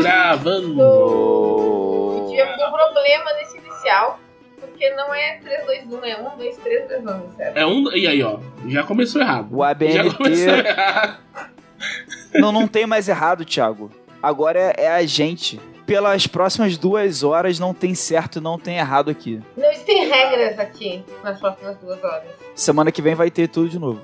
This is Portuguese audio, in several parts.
Gravando. Tivemos um problema nesse inicial, porque não é 3, 2, 1, é 1, 2, 3, 2, 1, certo? É um. E aí, ó. Já começou errado. O Já começou ABNT. errado. não, não tem mais errado, Thiago. Agora é, é a gente. Pelas próximas duas horas não tem certo e não tem errado aqui. Não existem regras aqui nas próximas duas horas. Semana que vem vai ter tudo de novo.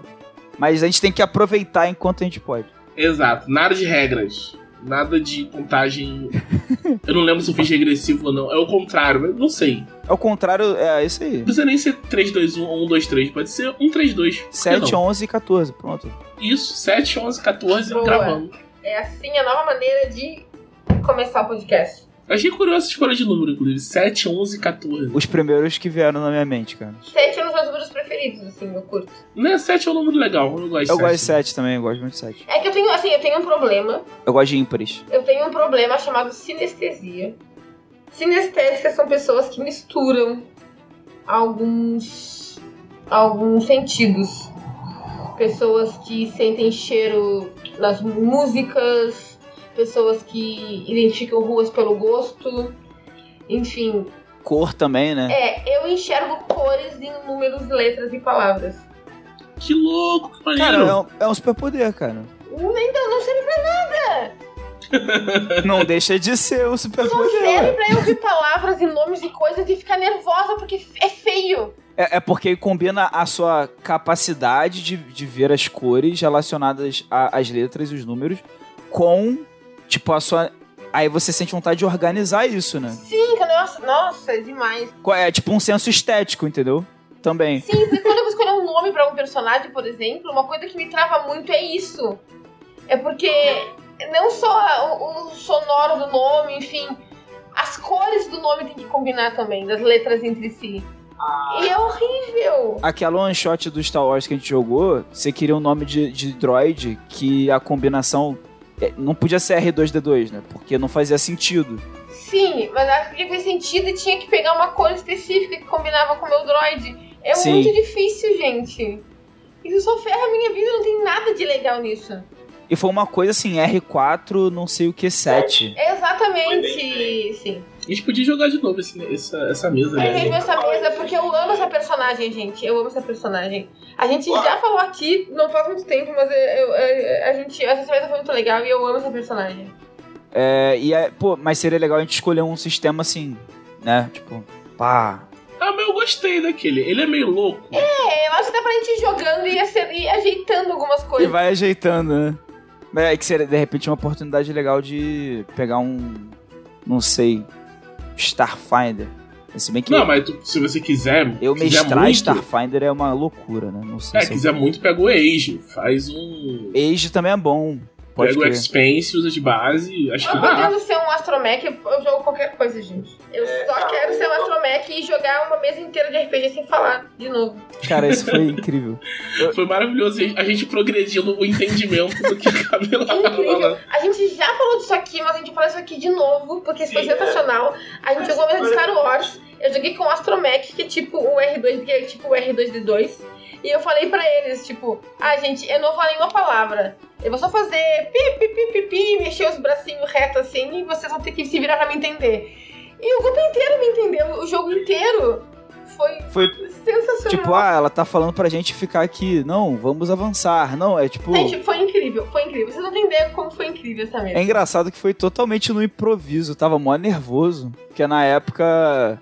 Mas a gente tem que aproveitar enquanto a gente pode. Exato. Nada de regras. Nada de contagem. Eu não lembro se eu fiz regressivo ou não. É o contrário, mas não sei. Ao contrário, é isso aí. Não precisa nem ser 3, 2, 1 ou 1, 2, 3. Pode ser 1, 3, 2. Por que 7, não? 11 e 14, pronto. Isso, 7, 11, 14 Boa. gravando. É assim a nova maneira de começar o podcast. Achei curiosa essa escolha de número, inclusive. 7, 11, 14. Os primeiros que vieram na minha mente, cara. Sete são os meus números preferidos, assim, eu curto. Né, 7 é um número legal. Eu gosto de Eu 7. gosto de 7 também, eu gosto muito de 7. É que eu tenho, assim, eu tenho um problema. Eu gosto de ímpares. Eu tenho um problema chamado sinestesia. Sinestésicas são pessoas que misturam alguns alguns sentidos. Pessoas que sentem cheiro nas músicas, pessoas que identificam ruas pelo gosto. Enfim, Cor também, né? é, eu enxergo cores em números, letras e palavras. Que louco, que maneiro. Cara, é um, é um superpoder, cara. Então, não serve pra nada. Não deixa de ser um Só superpoder. serve pra eu ouvir palavras e nomes e coisas e ficar nervosa porque é feio. É, é porque combina a sua capacidade de, de ver as cores relacionadas às letras e os números com, tipo, a sua. Aí você sente vontade de organizar isso, né? Sim, nossa, nossa, é demais. É tipo um senso estético, entendeu? Também. Sim, porque quando eu vou escolher um nome pra um personagem, por exemplo, uma coisa que me trava muito é isso. É porque não só o, o sonoro do nome, enfim, as cores do nome tem que combinar também, das letras entre si. E é horrível. Aquela one shot do Star Wars que a gente jogou, você queria um nome de, de droid que a combinação não podia ser R2D2, né? Porque não fazia sentido. Sim, mas acho que fez sentido e tinha que pegar uma cor específica que combinava com o meu droid. É Sim. muito difícil, gente. Isso só ferra a minha vida, não tem nada de legal nisso. E foi uma coisa assim, R4, não sei o que, 7. Exatamente, sim. A gente podia jogar de novo esse- essa, essa mesa, né? essa mesa porque eu amo essa personagem, gente. Eu amo essa personagem. A gente já falou aqui, não faz muito tempo, mas eu, eu- eu- a gente, essa mesa foi muito legal e eu amo essa personagem. É, e é, pô, mas seria legal a gente escolher um sistema assim, né? Tipo, pá. Ah, mas eu gostei daquele. Ele é meio louco. É, eu acho que dá pra gente ir jogando e, acer- e ajeitando algumas E coisas. vai ajeitando, né? Mas É que seria, de repente, uma oportunidade legal de pegar um. Não sei. Starfinder. Se bem que Não, mas tu- se você quiser. eu quiser mestrar muito, Starfinder é uma loucura, né? Não sei É, se. eu- quiser muito, pega o Age. Faz um. Age também é bom. Pode pega o. Expense, usa de base. Acho que Eu dá. podendo ser um astromech, eu eu jogo qualquer coisa, gente. Eu só quero ser um astromech e jogar uma mesa inteira de RPG sem falar de novo. Cara, isso foi incrível. Foi maravilhoso a gente progredindo o entendimento do que a Camila É incrível. A gente já falou disso aqui, mas a gente fala isso aqui de novo, porque isso foi sensacional. A gente jogou a mesa de Star Wars. Eu joguei com o Astromech, que é tipo o R2, que é tipo o R2D2. E eu falei pra eles, tipo, ah, gente, eu não vou falar nenhuma palavra. Eu vou só fazer pi, pi, pi, pi, pi, mexer os bracinhos retos assim, e vocês vão ter que se virar pra me entender. E o grupo inteiro me entendeu, o jogo inteiro foi Foi sensacional. tipo, ah, ela tá falando pra gente ficar aqui. Não, vamos avançar. Não, é tipo. Gente, foi incrível, foi incrível. Vocês não têm ideia como foi incrível essa mesa. É engraçado que foi totalmente no improviso, tava mó nervoso. Porque na época.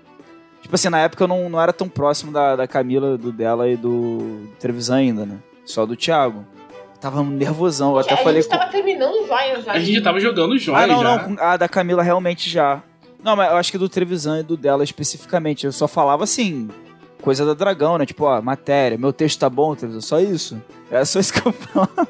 Tipo assim, na época eu não, não era tão próximo da, da Camila, do dela e do, Trevisan ainda, né? Só do Thiago. Tava nervosão. Eu até a falei gente com. tava terminando joia já. A gente já tava jogando joia Ah, não, já. não. A da Camila realmente já. Não, mas eu acho que do Trevisan e do dela especificamente. Eu só falava assim. Coisa da dragão, né? Tipo, ó, matéria, meu texto tá bom, Trevisan. Só isso. Era só isso que eu falava.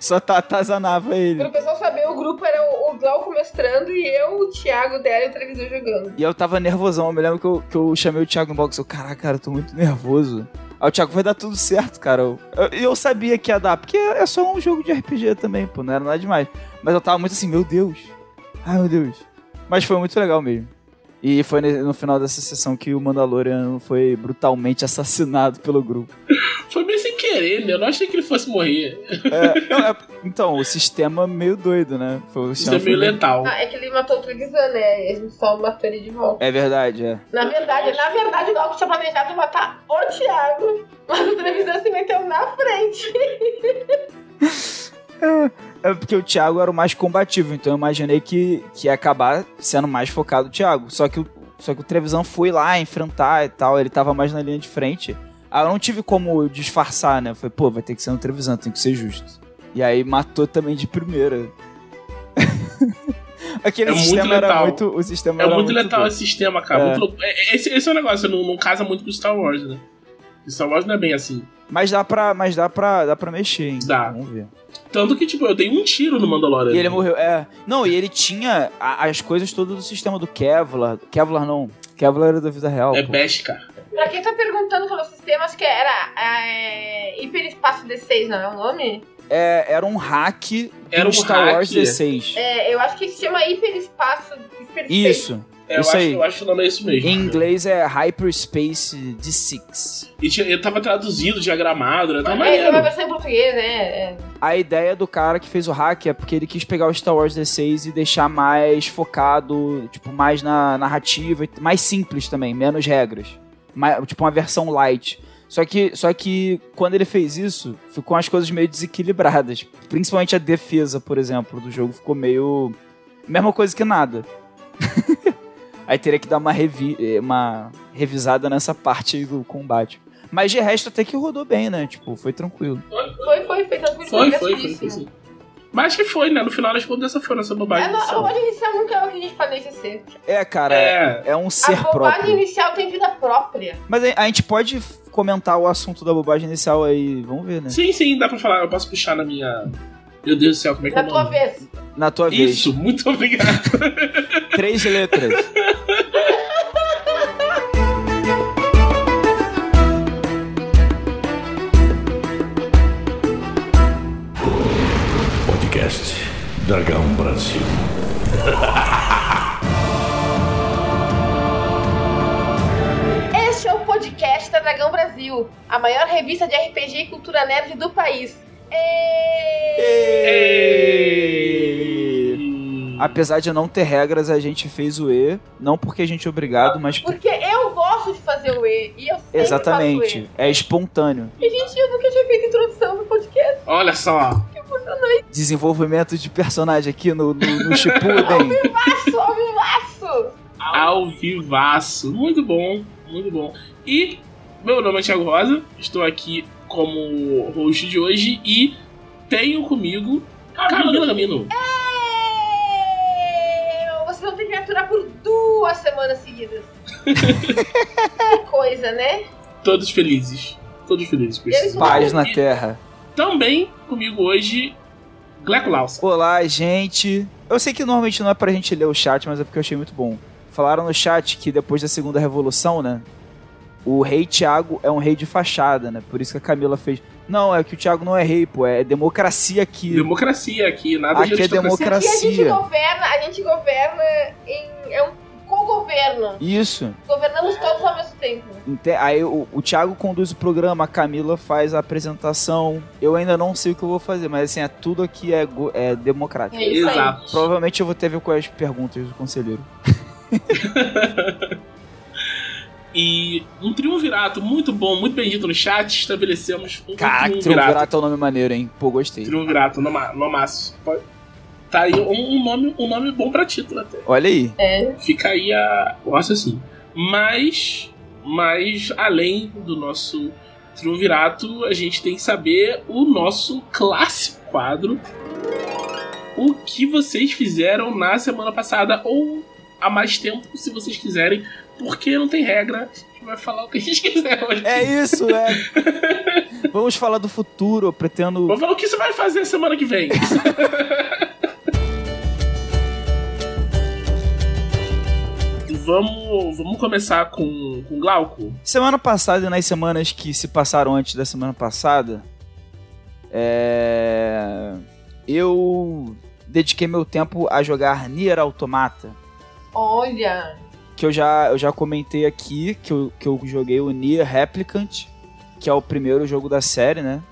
Só tá, atazanava ele. Pra o pessoal saber, o grupo era o, o Glauco mestrando e eu, o Thiago, dela e o televisor jogando. E eu tava nervosão. Eu me lembro que eu, que eu chamei o Thiago no box. Eu, caraca, cara, eu tô muito nervoso. Aí o Thiago vai dar tudo certo, cara. Eu, eu, eu sabia que ia dar, porque é só um jogo de RPG também, pô, não era nada demais. Mas eu tava muito assim, meu Deus. Ai, meu Deus. Mas foi muito legal mesmo. E foi no final dessa sessão que o Mandalorian foi brutalmente assassinado pelo grupo. Foi meio sem querer, né? Eu não achei que ele fosse morrer. É, não, é- então, o sistema meio doido, né? Foi, o Isso sistema é meio letal. Ah, é que ele matou o Trevisan, né? E gente só matou ele de volta. É verdade, é. Na verdade, na verdade, o Galco tinha planejado matar o Thiago, mas o Trevisan se meteu na frente. É porque o Thiago era o mais combativo, então eu imaginei que, que ia acabar sendo mais focado o Thiago. Só que, o- só que o Trevisan foi lá enfrentar e tal, ele tava mais na linha de frente. Aí eu não tive como disfarçar, né? Foi, pô, vai ter que ser no Trevisan, tem que ser justo. E aí matou também de primeira. Aquele É muito sistema era letal. muito. O sistema É era muito letal esse sistema, cara. É. Muito. É- Esse, esse é o negócio, não, não casa muito com Star Wars, né? Star Wars não é bem assim. Mas dá pra, mas dá pra, dá pra mexer, hein? Dá. Vamos ver. Tanto que, tipo, eu dei um tiro no Mandalorian. E ele morreu. É. Não, e ele tinha a- as coisas todas do sistema do Kevlar. Kevlar não. Kevlar era da vida real. É pô. Beskar. Pra quem tá perguntando pelos sistemas, que era é, Hiperespaço D6, não é o nome? É, era um hack do Era um Star hack. Wars D6. É, eu acho que se chama Hiperespaço Hyperspace. Isso. É, eu, Isso acho, aí. eu acho que o nome é isso mesmo. Em inglês é Hyperspace D6. E tinha, ele tava traduzido, diagramado, né? Tava É, uma versão em português, né? É. A ideia do cara que fez o hack é porque ele quis pegar o Star Wars D6 e deixar mais focado, tipo, mais na narrativa, mais simples também, menos regras. Mais- tipo, uma versão light. Só que, só que quando ele fez isso, ficou as coisas meio desequilibradas. Principalmente a defesa, por exemplo, do jogo ficou meio. Mesma coisa que nada. Aí teria que dar uma, revi eh, uma revisada nessa parte aí do combate. Mas de resto até que rodou bem, né? Tipo, foi tranquilo. Foi, foi, foi tranquilo. Foi, foi, foi, foi, sim. Mas acho que foi, né? No final das contas, essa foi a nossa bobagem. É, a inicial. bobagem inicial nunca é o que a gente planeja ser. É, cara, é, É, é um A ser bobagem próprio. inicial tem vida própria. Mas a, a gente pode comentar o assunto da bobagem inicial aí, vamos ver, né? sim, sim, dá pra falar. Eu posso puxar na minha. Meu Deus do céu, como é que é Na o tua nome? vez. Na tua vez. Isso, muito obrigado. Três letras. Podcast Dragão Brasil. Este é o podcast da Dragão Brasil, a maior revista de RPG e cultura nerd do país. Apesar de não ter regras, a gente fez o E. Não porque a gente é obrigado, mas por... Porque eu gosto de fazer o E e eu sempre faço o exatamente. E. É espontâneo. E, gente, eu nunca tinha feito introdução no podcast. Olha só. Desenvolvimento de personagem aqui no, no, no Shippuden. Passo, ao vivaço! Ao vivaço. Muito bom, muito bom. E meu nome é Thiago Rosa, estou aqui como host de hoje e tenho comigo Camila Camino. Eu- Vocês vão ter que me aturar por duas semanas seguidas. que coisa, né? Todos felizes. Todos felizes com isso. Paz na E Terra. Também comigo hoje, Gleco Lausa. Olá, gente. Eu sei que normalmente não é pra gente ler o chat, mas é porque eu achei muito bom. Falaram no chat que depois da segunda revolução, né? O rei Tiago é um rei de fachada, né? Por isso que a Camila fez. Não, é que o Tiago não é rei, pô. É democracia aqui. Democracia aqui, nada de Aqui é aristocracia. Aqui a gente Democracia. governa, a gente governa em. É um co-governo. Isso. Governamos todos ao mesmo tempo. Ente- Aí o, o Thiago conduz o programa, a Camila faz a apresentação. Eu ainda não sei o que eu vou fazer, mas assim, é, tudo aqui é, é democrático. É isso aí. Exato. Provavelmente eu vou ter a ver com as perguntas do conselheiro. E um triunvirato muito bom, muito bem dito no chat. Estabelecemos um Caraca, triunvirato. Triunvirato é um nome maneiro, hein? Pô, gostei. Triunvirato, no, ma- no maço. Pode- Tá aí um, um nome, um nome bom pra título até. Olha aí. É. Fica aí a, o raciocínio. Mas, mas, além do nosso triunvirato, a gente tem que saber o nosso clássico quadro. O que vocês fizeram na semana passada ou há mais tempo, se vocês quiserem, porque não tem regra. A gente vai falar o que a gente quiser hoje. É isso, é. Vamos falar do futuro. Eu pretendo. Vamos falar o que você vai fazer semana que vem. vamos, vamos começar com, com Glauco. Semana passada e nas semanas que se passaram antes da semana passada, é... eu dediquei meu tempo a jogar Nier Automata. Olha. Que eu já, eu já comentei aqui, que eu, que eu joguei o Nier Replicant, que é o primeiro jogo da série, né?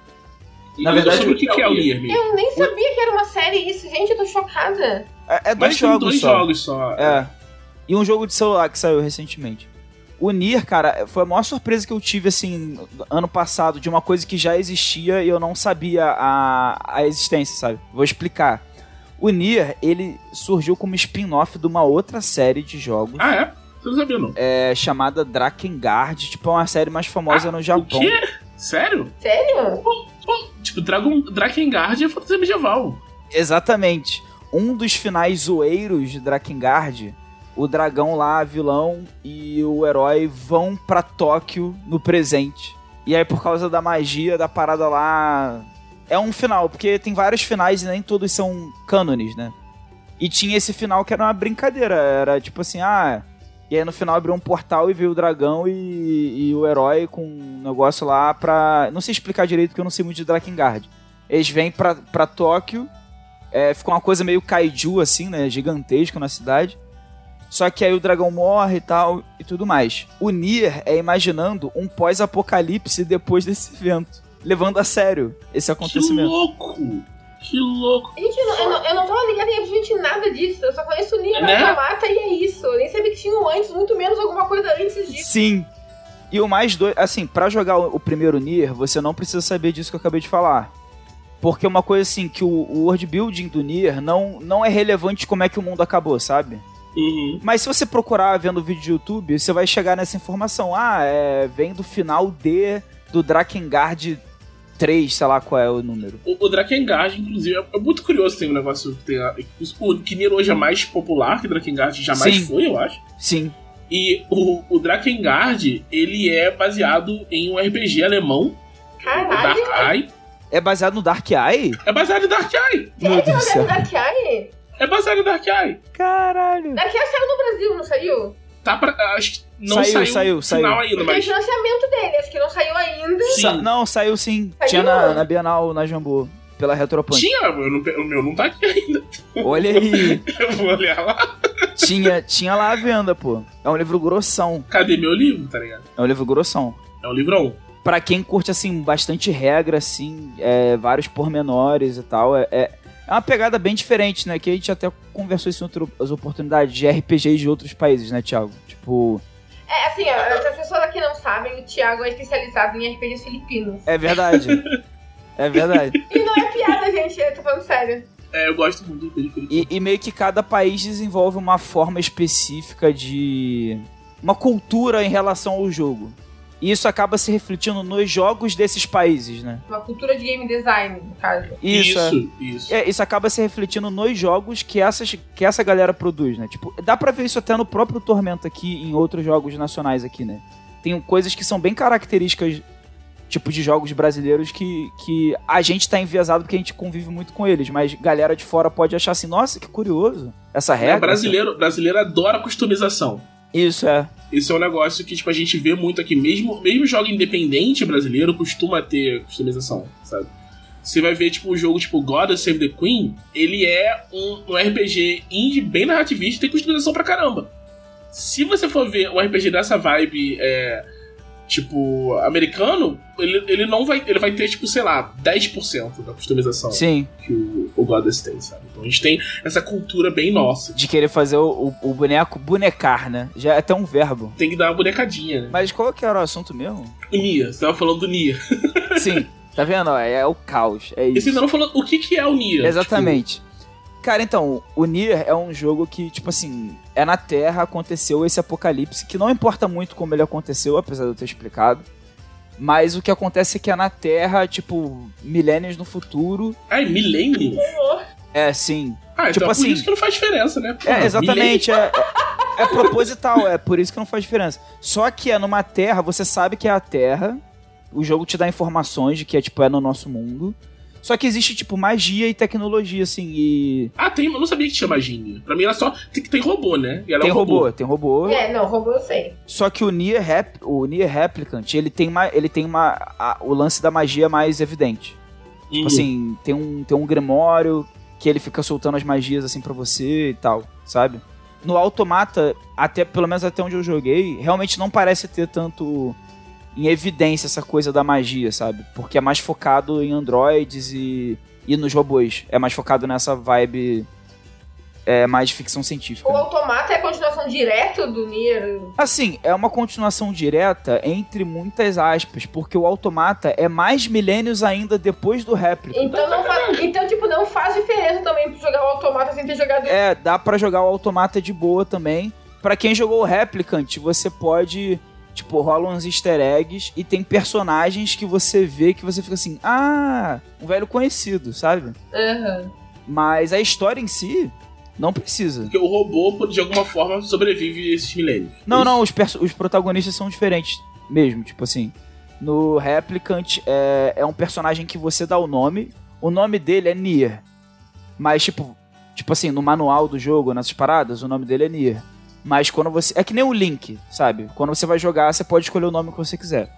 Na verdade, o que, que é o Nier? Eu nem sabia que era uma série isso, gente, eu tô chocada. É, é dois jogos dois só. jogos só. É. E um jogo de celular que saiu recentemente. O Nier, cara, foi a maior surpresa que eu tive, assim, ano passado, de uma coisa que já existia e eu não sabia a, a existência, sabe? Vou explicar. O Nier, ele surgiu como spin-off de uma outra série de jogos Ah, é? Você não sabia, não. é, chamada Drakengard, tipo, é uma série mais famosa no Japão. O quê? Sério? Sério? Pô, tipo, Dragon, Drakengard é fantasia medieval. Exatamente. Um dos finais zoeiros de Drakengard, o dragão lá, vilão, e o herói vão pra Tóquio no presente. E aí, por causa da magia da parada lá. É um final, porque tem vários finais e nem todos são cânones, né? E tinha esse final que era uma brincadeira. Era tipo assim, ah. E aí no final abriu um portal e veio o dragão e, e o herói com um negócio lá pra. Não sei explicar direito porque eu não sei muito de Drakengard. Eles vêm pra, pra Tóquio é, ficou uma coisa meio kaiju, assim, né? Gigantesco na cidade. Só que aí o dragão morre e tal e tudo mais. O Nier é imaginando um pós-apocalipse depois desse evento. Levando a sério esse Que acontecimento. louco! Que louco! Gente, eu não, eu não, eu não tava ligada em absolutamente nada disso. Eu só conheço o Nier Né? Automata e é isso. Eu nem sabia que tinha um antes, muito menos alguma coisa antes disso. Sim. E o mais doido, assim, pra jogar o, o primeiro Nier, você não precisa saber disso que eu acabei de falar. Porque é uma coisa assim, que o, o world building do Nier não, não é relevante como é que o mundo acabou, sabe? Uhum. Mas se você procurar vendo vídeo de YouTube, você vai chegar nessa informação. Ah, é, vem do final D do Drakengard 3, sei lá qual é o número. O, o Drakengard, inclusive, é, é muito curioso tem um negócio que tem. a- O que Nier hoje é mais popular que Drakengard jamais Sim. foi, eu acho. Sim. E o, o Drakengard, ele é baseado em um RPG alemão, o Caralho. Dark Eye. É baseado no Dark Eye? É baseado em Dark Eye. Meu é céu. Dark Eye? É baseado em Dark Eye. Caralho. Dark Eye saiu no Brasil, não saiu? Tá pra. Acho que não Saiu, saiu, saiu, o final saiu. ainda, Tem mas. financiamento dele, acho que não saiu ainda. Sim. Sa- não, saiu sim. Saiu? Tinha na, na Bienal, na Jambu. Pela Retropunk. Tinha, eu não pe- o meu não tá aqui ainda. Olha aí. Eu vou olhar lá. tinha, tinha lá a venda, pô. É um livro grossão. Cadê meu livro, tá ligado? É um livro grossão. É um livrão. Pra quem curte, assim, bastante regra, assim, é, vários pormenores e tal, é, é, é uma pegada bem diferente, né? Que a gente até conversou isso em outras oportunidades de RPGs de outros países, né, Thiago? Tipo, É, assim, as pessoas aqui não sabem, o Thiago é especializado em RPGs filipinos. é verdade. é verdade. E não é piada, gente, eu tô falando sério. É, eu gosto muito de RPG. E, e meio que cada país desenvolve uma forma específica de. uma cultura em relação ao jogo. E isso acaba se refletindo nos jogos desses países, né? Uma cultura de game design, no caso. Isso, é. isso. isso. É, isso acaba se refletindo nos jogos que, essas, que essa galera produz, né? Tipo, dá pra ver isso até no próprio Tormento aqui, em outros jogos nacionais aqui, né? Tem coisas que são bem características, tipo, de jogos brasileiros que, que a gente tá enviesado porque a gente convive muito com eles, mas galera de fora pode achar assim, nossa, que curioso, essa regra. É, brasileiro, brasileiro adora customização. Isso, é. Esse é um negócio que tipo, a gente vê muito aqui. Mesmo, mesmo jogo independente brasileiro costuma ter customização, sabe? Você vai ver, tipo, o jogo tipo God Save the Queen, ele é um, um RPG indie bem narrativista e tem customização pra caramba. Se você for ver um RPG dessa vibe, é, tipo, americano, ele, ele não vai. Ele vai ter, tipo, sei lá, 10% da customização Sim, que o, o Goddess tem, sabe? Então a gente tem essa cultura bem nossa. de querer fazer o, o, o boneco bonecar, né? Já é até um verbo. Tem que dar uma bonecadinha, né? Mas qual que era o assunto mesmo? O Nia, você tava falando do Nia. Sim, tá vendo? ó, É o caos, é E isso. você ainda não falou o que, que é o Nia. Exatamente. Cara, então, o Nier é um jogo que, tipo assim, é na Terra, aconteceu esse apocalipse, que não importa muito como ele aconteceu, apesar de eu ter explicado. Mas o que acontece é que é na Terra, tipo, milênios no futuro. Ai, milênio? É, sim. Ah, então Tipo é por assim- isso que não faz diferença, né? Porra, É, exatamente. É, é, é proposital, é por isso que não faz diferença. Só que é numa Terra, você sabe que é a Terra. O jogo te dá informações de que é, tipo, é no nosso mundo. Só que existe, tipo, magia e tecnologia, assim, e. Ah, tem, eu não sabia que tinha magia. Pra mim era só. Tem, tem robô, né? E ela Tem é um robô. robô, tem robô. É, não, robô eu sei. Só que o Nier, Rep, o Nier Replicant, ele tem, uma, ele tem uma, a- o lance da magia mais evidente. Uhum. Tipo assim, tem um, tem um grimório que ele fica soltando as magias assim pra você e tal, sabe? no Automata, até pelo menos até onde eu joguei, realmente não parece ter tanto em evidência essa coisa da magia, sabe? Porque é mais focado em androides e, e nos robôs. É mais focado nessa vibe é, mais de ficção científica. O né? Automata é a continuação direta do Nier. Assim, é uma continuação direta entre muitas aspas, porque o Automata é mais milênios ainda depois do réplica. Então, não faz, então, tipo, não faz diferença também pra jogar o Automata sem ter jogado É, dá pra jogar o Automata de boa também. Pra quem jogou o Replicant, você pode Tipo, rolam uns easter eggs e tem personagens que você vê que você fica assim, ah, um velho conhecido, sabe? Uhum. Mas a história em si não precisa. Porque o robô, de alguma forma, sobrevive a esses milênios. Não, não, os, os protagonistas são diferentes mesmo, tipo assim. No Replicant é, é um personagem que você dá o nome, o nome dele é Nier. Mas, tipo, tipo assim, no manual do jogo, nessas paradas, o nome dele é Nier. Mas quando você. É que nem o Link, sabe? Quando você vai jogar, você pode escolher o nome que você quiser.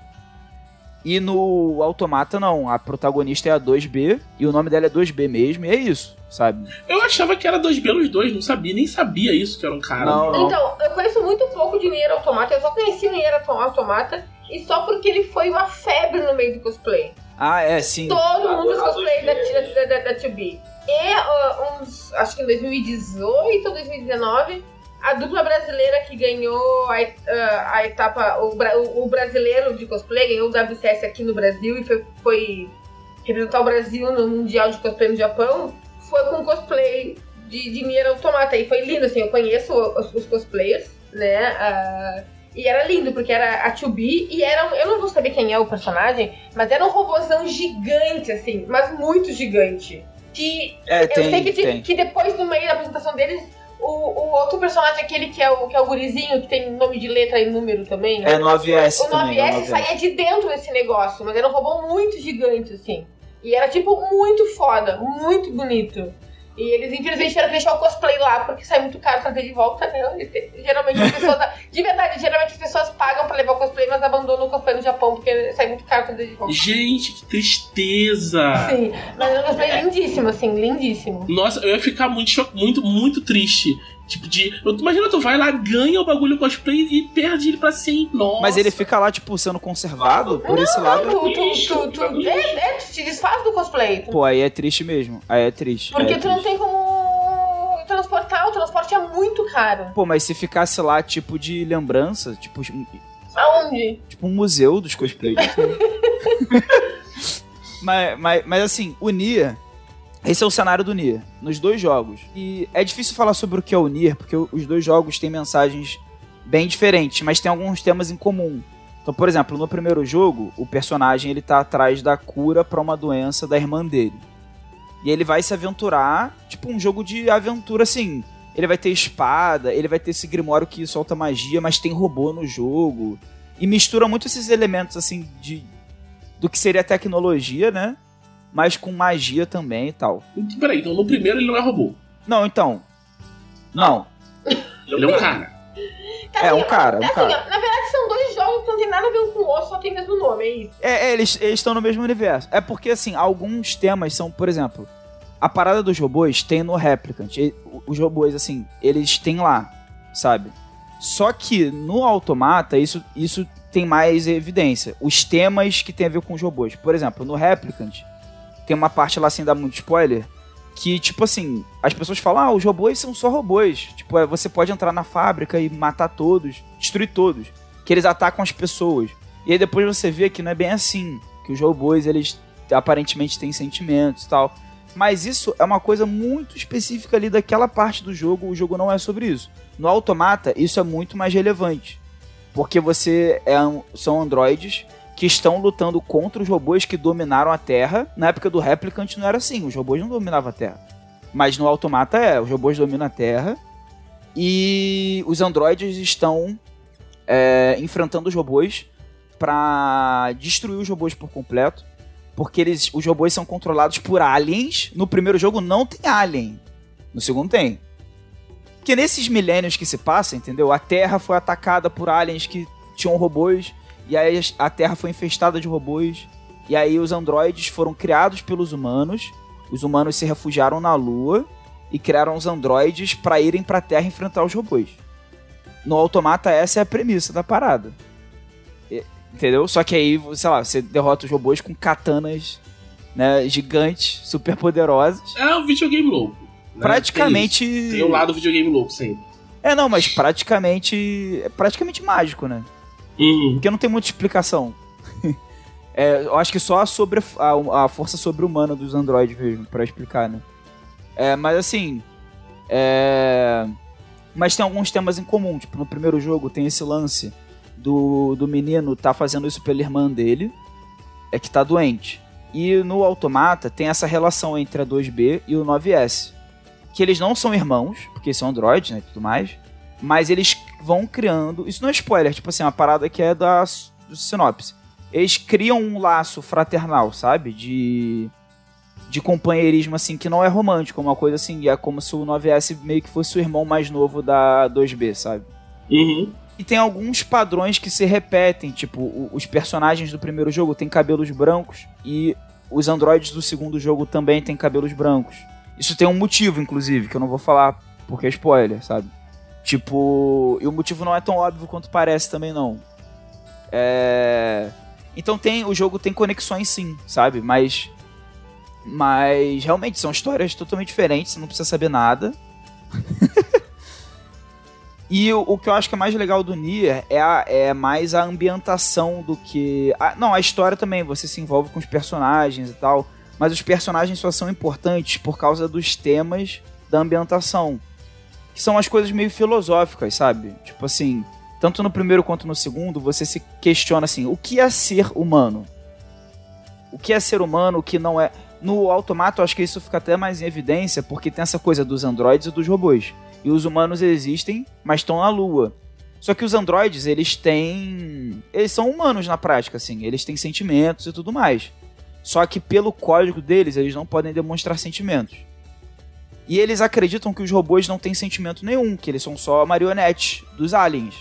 E no Automata, não. A protagonista é a 2B e o nome dela é 2B mesmo, e é isso, sabe? Eu achava que era 2B nos dois, não sabia, nem sabia isso que era um cara. Não, não. Então, eu conheço muito pouco de Nier Automata, eu só conheci o Nier Automata e só porque ele foi uma febre no meio do cosplay. Ah, é, sim. Todo mundo fez cosplay da, da, da, da 2B. E uh, uns, acho que em 2018 ou 2019 a dupla brasileira que ganhou a, a, a etapa, o, o, brasileiro de cosplay, ganhou o WCS aqui no Brasil e foi, foi representar o Brasil no Mundial de Cosplay no Japão, foi com cosplay de, de Nier Automata. E foi lindo, assim, eu conheço os, os cosplayers, né? Uh, e era lindo, porque era a 2B e era. Eu não vou saber quem é o personagem, mas era um robôzão gigante, assim, mas muito gigante. Que é, eu tem, sei que, tem. que depois, no meio da apresentação deles, o, o outro personagem, aquele que é, o, que é o gurizinho, que tem nome de letra e número também. É 9S O 9S, também, é 9S. saía de dentro desse negócio, mas era um robô muito gigante, assim. E era, tipo, muito foda, muito bonito. E eles, infelizmente, tiveram que deixar o cosplay lá, porque sai muito caro trazer de volta, né? Geralmente as pessoas. de verdade, geralmente as pessoas pagam pra levar o cosplay, mas abandonam o cosplay no Japão, porque sai muito caro trazer de volta. Gente, que tristeza! Sim, mas é um cosplay lindíssimo, assim, lindíssimo. Nossa, eu ia ficar muito, muito, muito triste. Tipo, de. eu- Imagina, tu vai lá, ganha o bagulho cosplay e perde ele pra sempre. Nossa. Mas ele fica lá, tipo, sendo conservado por esse lado. Tu, tu, tu, tu, é, é, tu te desfaz do cosplay. Pô, aí é triste mesmo. Aí é triste. Porque é tu não triste. tem como transportar, o transporte é muito caro. Pô, mas se ficasse lá, tipo, de lembrança, tipo, Aonde? tipo um museu dos cosplays. mas, mas, mas assim, o Nier, esse é o cenário do Nier, nos dois jogos. E é difícil falar sobre o que é o Nier, porque os dois jogos têm mensagens bem diferentes, mas tem alguns temas em comum. Então, por exemplo, no primeiro jogo, o personagem ele tá atrás da cura pra uma doença da irmã dele. E ele vai se aventurar, tipo um jogo de aventura assim. Ele vai ter espada, ele vai ter esse grimório que solta magia, mas tem robô no jogo. E mistura muito esses elementos assim de do que seria tecnologia, né? Mas com magia também e tal. Peraí, então no primeiro ele não é robô. Não, então. Não. Ele é um cara. É, um cara, um assim, cara. na verdade, são dois jogos que não tem nada a ver um com o outro, só tem o mesmo nome, é isso. É, é, eles eles estão no mesmo universo. É porque, assim, alguns temas são, por exemplo, a parada dos robôs tem no Replicant. E Os robôs, assim, eles têm lá, sabe? Só que no Automata, isso, isso tem mais evidência. Os temas que tem a ver com os robôs. Por exemplo, no Replicant, tem uma parte lá, sem dar muito spoiler, que, tipo assim, as pessoas falam, ah, os robôs são só robôs. Tipo, é, você pode entrar na fábrica e matar todos, destruir todos. Que eles atacam as pessoas. E aí depois você vê que não é bem assim. Que os robôs, eles aparentemente têm sentimentos e tal. Mas isso é uma coisa muito específica ali daquela parte do jogo. O jogo não é sobre isso. No Automata, isso é muito mais relevante. Porque você é são androides que estão lutando contra os robôs que dominaram a Terra. Na época do Replicant não era assim, os robôs não dominavam a Terra. Mas no Automata é, os robôs dominam a Terra. E os androides estão é, enfrentando os robôs para destruir os robôs por completo. Porque eles, os robôs são controlados por aliens. No primeiro jogo não tem alien. No segundo tem. Porque nesses milênios que se passam, entendeu? A Terra foi atacada por aliens que tinham robôs. E aí a Terra foi infestada de robôs. E aí os androides foram criados pelos humanos. Os humanos se refugiaram na Lua. e criaram os androides para irem pra Terra enfrentar os robôs. No Automata, essa é a premissa da parada. E- Entendeu? Só que aí, sei lá, você derrota os robôs com katanas né, gigantes, super poderosas. É um videogame louco. né? Praticamente. Tem o lado videogame louco sempre. É, não, mas praticamente. É praticamente mágico, né? Uhum. Porque não tem muita explicação. É, eu acho que só a, sobre, a, a força sobre-humana dos androides mesmo, pra explicar, né? É, mas assim. É... Mas tem alguns temas em comum. Tipo, no primeiro jogo tem esse lance do, do menino tá fazendo isso pela irmã dele, é que tá doente. E no Automata tem essa relação entre a 2B e o 9S. Que eles não são irmãos, porque são androides, né, e tudo mais. Mas eles vão criando. Isso não é spoiler, tipo assim, uma parada que é da do sinopse. Eles criam um laço fraternal, sabe? De. De companheirismo, assim, que não é romântico, uma coisa assim, é como se o 9S meio que fosse o irmão mais novo da 2B, sabe? Uhum. E tem alguns padrões que se repetem, tipo, os personagens do primeiro jogo têm cabelos brancos e os androides do segundo jogo também têm cabelos brancos. Isso tem um motivo, inclusive, que eu não vou falar porque é spoiler, sabe? Tipo, e o motivo não é tão óbvio quanto parece também não. É... Então tem, o jogo tem conexões sim, sabe? Mas mas realmente são histórias totalmente diferentes, você não precisa saber nada. E o, o que eu acho que é mais legal do Nier é, a- é mais a ambientação do que. a- não, a história também, você se envolve com os personagens e tal. Mas os personagens só são importantes por causa dos temas da ambientação. Que são as coisas meio filosóficas, sabe? Tipo assim, tanto no primeiro quanto no segundo, você se questiona assim: o que é ser humano? O que é ser humano, o que não é. No Automata, eu acho que isso fica até mais em evidência, porque tem essa coisa dos androides e dos robôs. E os humanos existem, mas estão na Lua. Só que os androides, eles têm. Eles são humanos na prática, assim. Eles têm sentimentos e tudo mais. Só que pelo código deles, eles não podem demonstrar sentimentos. E eles acreditam que os robôs não têm sentimento nenhum, que eles são só marionetes dos aliens.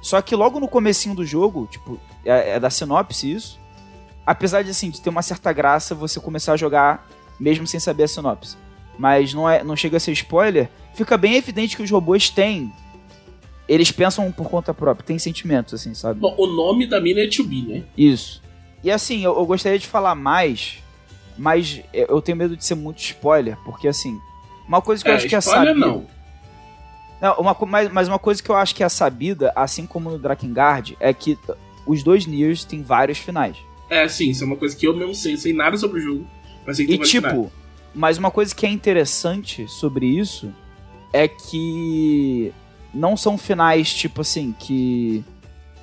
Só que logo no comecinho do jogo, tipo, é, é da sinopse isso. Apesar de assim, de ter uma certa graça você começar a jogar mesmo sem saber a sinopse. Mas não, é, não chega a ser spoiler, fica bem evidente que os robôs têm. Eles pensam por conta própria, têm sentimentos, assim, sabe? Bom, o nome da mina é To Be, né? Isso. E assim, eu, eu gostaria de falar mais, mas eu tenho medo de ser muito spoiler, porque assim, uma coisa que eu É, acho que é sabida. não. Não, uma, mas, mas uma coisa que eu acho que é sabida, assim como no Drakengard, é que os dois Niers têm vários finais. É, sim, isso é uma coisa que eu mesmo sei. Sei nada sobre o jogo, mas sei que E tem vários finais. tipo, mas uma coisa que é interessante sobre isso é que não são finais tipo assim que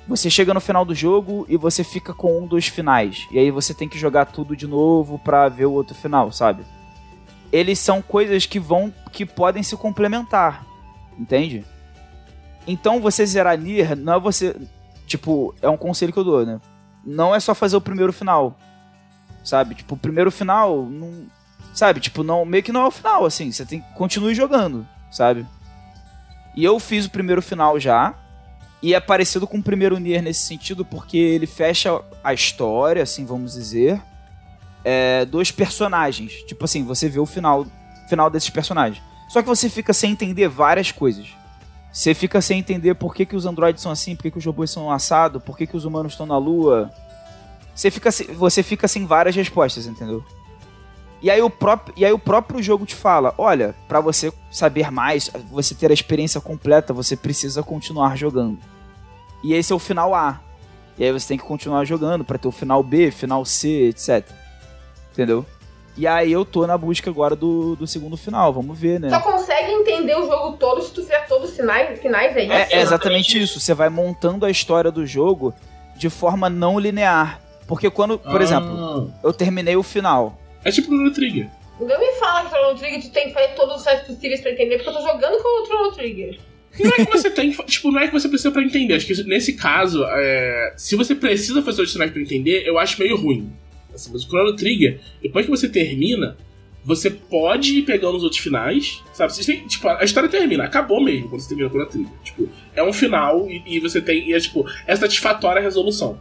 você chega no final do jogo e você fica com um dos finais e aí você tem que jogar tudo de novo pra ver o outro final, sabe? Eles são coisas que vão que podem se complementar, entende? Então você zerar Nier não é você tipo, é um conselho que eu dou, né? Não é só fazer o primeiro final. Sabe? Tipo, o primeiro final não sabe, tipo, não, meio que não é o final assim, você tem que continue jogando, sabe? E eu fiz o primeiro final já. E é parecido com o primeiro Nier nesse sentido, porque ele fecha a história, assim, vamos dizer, é, dos personagens. Tipo assim, você vê o final, final desses personagens. Só que você fica sem entender várias coisas. Você fica sem entender por que, que os androides são assim, por que, que os robôs são assados, por que, que os humanos estão na lua. Você fica, você fica sem várias respostas, entendeu? E aí, o próprio, e aí o próprio jogo te fala: olha, pra você saber mais, você ter a experiência completa, você precisa continuar jogando. E esse é o final A. E aí você tem que continuar jogando pra ter o final B, final C, etc. Entendeu? E aí eu tô na busca agora do, do segundo final, vamos ver, né? Só consegue entender o jogo todo se tu fizer todos os finais, finais aí. É, é exatamente isso. Você vai montando a história do jogo de forma não linear. Porque quando, por Ah. exemplo, eu terminei o final. É tipo Chrono Trigger. Não me fala que Chrono Trigger tu tem que fazer todos os sites possíveis pra entender, porque eu tô jogando com o Chrono Trigger. Não é que você tem que. Tipo, não é que você precisa pra entender. Acho que nesse caso, é, se você precisa fazer os sinais pra entender, eu acho meio ruim. Assim, mas o Chrono Trigger, depois que você termina, você pode ir pegando os outros finais, sabe? Você tem, tipo, a história termina, acabou mesmo quando você termina o Chrono Trigger. Tipo, é um final e, e você tem. E é tipo, é satisfatória a resolução.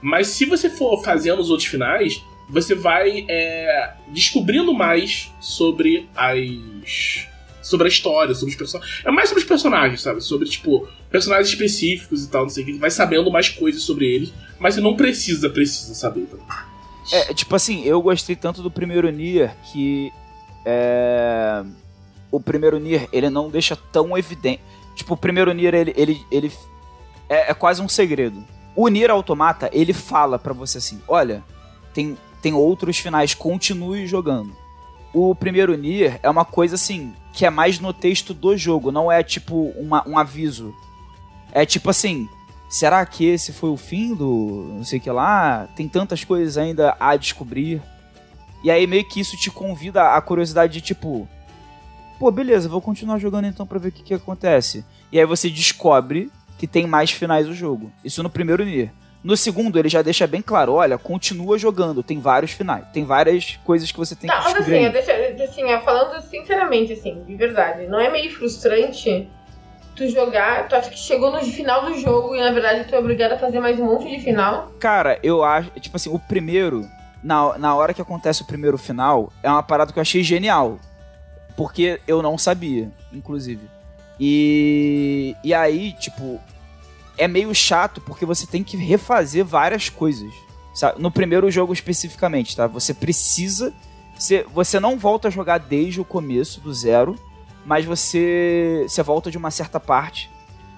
Mas se você for fazendo os outros finais, você vai é, descobrindo mais sobre as. Sobre a história, sobre os personagens. É mais sobre os personagens, sabe? Sobre, tipo, personagens específicos e tal, não sei o que. Vai sabendo mais coisas sobre eles, mas você não precisa, precisa saber. Tá? É, tipo assim, eu gostei tanto do primeiro Nier que. É, o primeiro Nier, ele não deixa tão evidente. Tipo, o primeiro Nier, ele. ele, ele é, é quase um segredo. O Nier Automata, ele fala para você assim: olha, tem, tem outros finais, continue jogando. O primeiro Nier é uma coisa assim, que é mais no texto do jogo, não é tipo uma, um aviso. É tipo assim, será que esse foi o fim do não sei o que lá? Tem tantas coisas ainda a descobrir. E aí meio que isso te convida a curiosidade de tipo, pô, beleza, vou continuar jogando então pra ver o que, que acontece. E aí você descobre que tem mais finais do jogo. Isso no primeiro Nier. No segundo, ele já deixa bem claro, olha, continua jogando, tem vários finais, tem várias coisas que você tem que descobrir. Mas assim, assim, falando sinceramente, assim, de verdade, não é meio frustrante tu jogar, tu acha que chegou no final do jogo e na verdade tu é obrigado a fazer mais um monte de final? Cara, eu acho, tipo assim, o primeiro, na, na hora que acontece o primeiro final, é uma parada que eu achei genial. Porque eu não sabia, inclusive. E, e aí, tipo, é meio chato porque você tem que refazer várias coisas. Sabe? No primeiro jogo especificamente, tá? Você precisa. Você, você não volta a jogar desde o começo, do zero mas você, você volta de uma certa parte,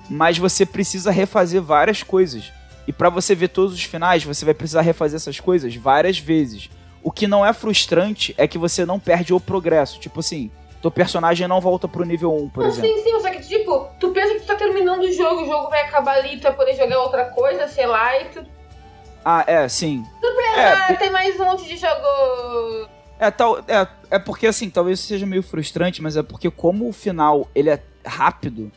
mas você precisa refazer várias coisas. E para você ver todos os finais, você vai precisar refazer essas coisas várias vezes. O que não é frustrante é que você não perde o progresso. Tipo assim, teu personagem não volta pro nível 1, por não, exemplo. Sim, sim, só que tipo, tu pensa que tu tá terminando o jogo, o jogo vai acabar ali, tu vai poder jogar outra coisa, sei lá, e tu. Ah, é, sim. Surpresa, é, tem mais um monte de jogo é, tal, é, é porque assim, talvez seja meio frustrante, mas é porque como o final ele é rápido,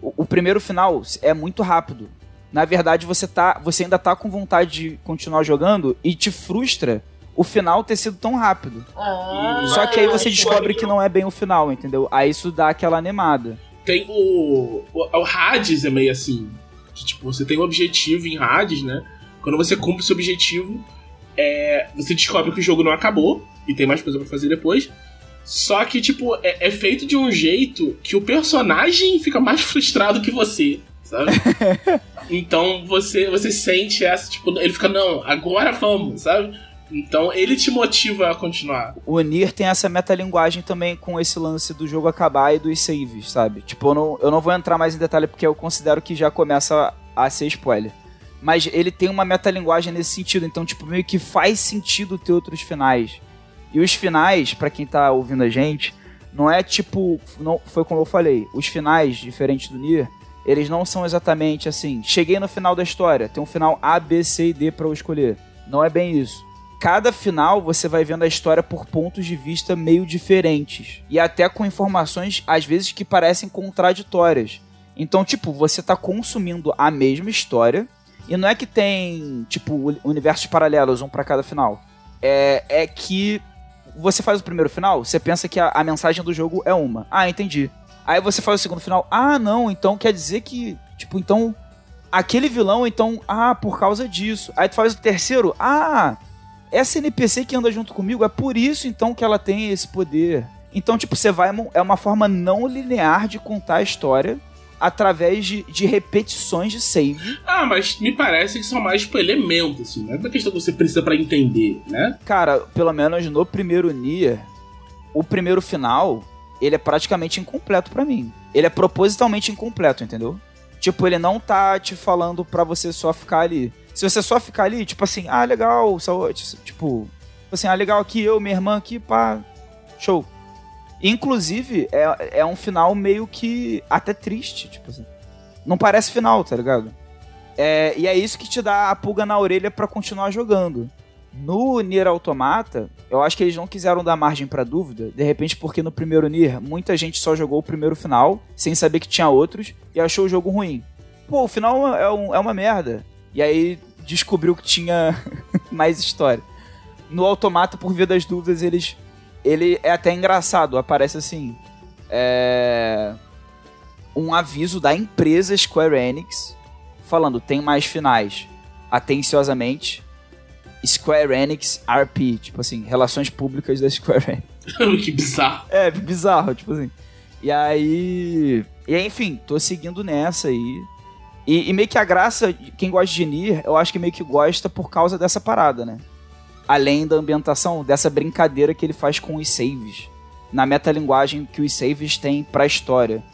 o, o, primeiro final é muito rápido. Na verdade, você tá, você ainda tá com vontade de continuar jogando e te frustra o final ter sido tão rápido. Ah, Só que aí você descobre que não é bem o final, entendeu? Aí isso dá aquela animada. Tem o. O, o Hades é meio assim. Que, tipo, você tem um objetivo em Hades, né? Quando você cumpre esse objetivo, é, você descobre que o jogo não acabou e tem mais coisa para fazer depois. Só que, tipo, é, é, feito de um jeito que o personagem fica mais frustrado que você, sabe? então você você sente essa, tipo, ele fica, não, agora vamos, sabe? Então ele te motiva a continuar. O Nier tem essa metalinguagem também com esse lance do jogo acabar e dos saves, sabe? Tipo, eu não, eu não vou entrar mais em detalhe porque eu considero que já começa a ser spoiler. Mas ele tem uma metalinguagem nesse sentido, então, tipo, meio que faz sentido ter outros finais. E os finais, para quem tá ouvindo a gente, não é tipo. Não, foi como eu falei, os finais, diferentes do Nier, eles não são exatamente assim. Cheguei no final da história, tem um final A, B, C e D para eu escolher. Não é bem isso. Cada final você vai vendo a história por pontos de vista meio diferentes. E até com informações, às vezes, que parecem contraditórias. Então, tipo, você tá consumindo a mesma história. E não é que tem, tipo, universos paralelos, um para cada final. É, é que você faz o primeiro final, você pensa que a, a mensagem do jogo é uma. Ah, entendi. Aí você faz o segundo final. Ah, não, então quer dizer que. Tipo, então. Aquele vilão, então. Ah, por causa disso. Aí tu faz o terceiro. Ah, essa NPC que anda junto comigo é por isso então que ela tem esse poder. Então, tipo, você vai. É uma forma não linear de contar a história através de, de repetições de save. Ah, mas me parece que são mais tipo elementos, assim, não é uma questão que você precisa para entender, né? Cara, pelo menos no primeiro Nier, o primeiro final, ele é praticamente incompleto para mim. Ele é propositalmente incompleto, entendeu? Tipo, ele não tá te falando pra você só ficar ali. Se você só ficar ali, tipo assim, ah, legal, tipo, assim, ah, legal aqui, eu, minha irmã aqui, pá, show. Inclusive, é, é um final meio que até triste, tipo assim. Não parece final, tá ligado? É, e é isso que te dá a pulga na orelha para continuar jogando. No Nier Automata, eu acho que eles não quiseram dar margem para dúvida, de repente porque no primeiro Nier muita gente só jogou o primeiro final, sem saber que tinha outros, e achou o jogo ruim. Pô, o final é, um, é uma merda. E aí descobriu que tinha mais história. No Automata, por via das dúvidas, eles ele é até engraçado. Aparece assim: é... um aviso da empresa Square Enix falando tem mais finais. Atenciosamente. Square Enix RP, tipo assim, relações públicas da Square Enix. que bizarro. É, bizarro, tipo assim. E aí. E aí, enfim, tô seguindo nessa aí. E, e, meio que a graça, quem gosta de Nier, eu acho que meio que gosta por causa dessa parada, né? Além da ambientação, dessa brincadeira que ele faz com os saves. Na metalinguagem que os saves têm pra história.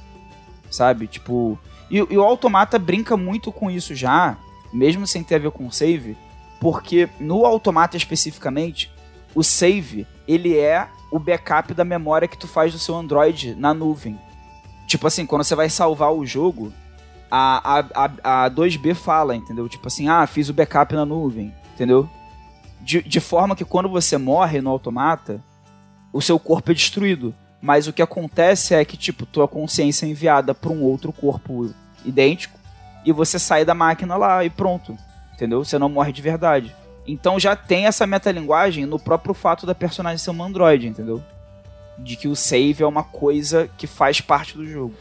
Sabe? Tipo. E, e o Automata brinca muito com isso já, mesmo sem ter a ver com save, porque no Automata especificamente, o save, ele é o backup da memória que tu faz do seu Android na nuvem. Tipo assim, quando você vai salvar o jogo, a, a, a, a 2B fala, entendeu? Tipo assim, ah, fiz o backup na nuvem, entendeu? De, de forma que quando você morre no automata, o seu corpo é destruído. Mas o que acontece é que, tipo, tua consciência é enviada para um outro corpo idêntico e você sai da máquina lá e pronto. Entendeu? Você não morre de verdade. Então já tem essa metalinguagem no próprio fato da personagem ser uma androide, entendeu? De que o save é uma coisa que faz parte do jogo.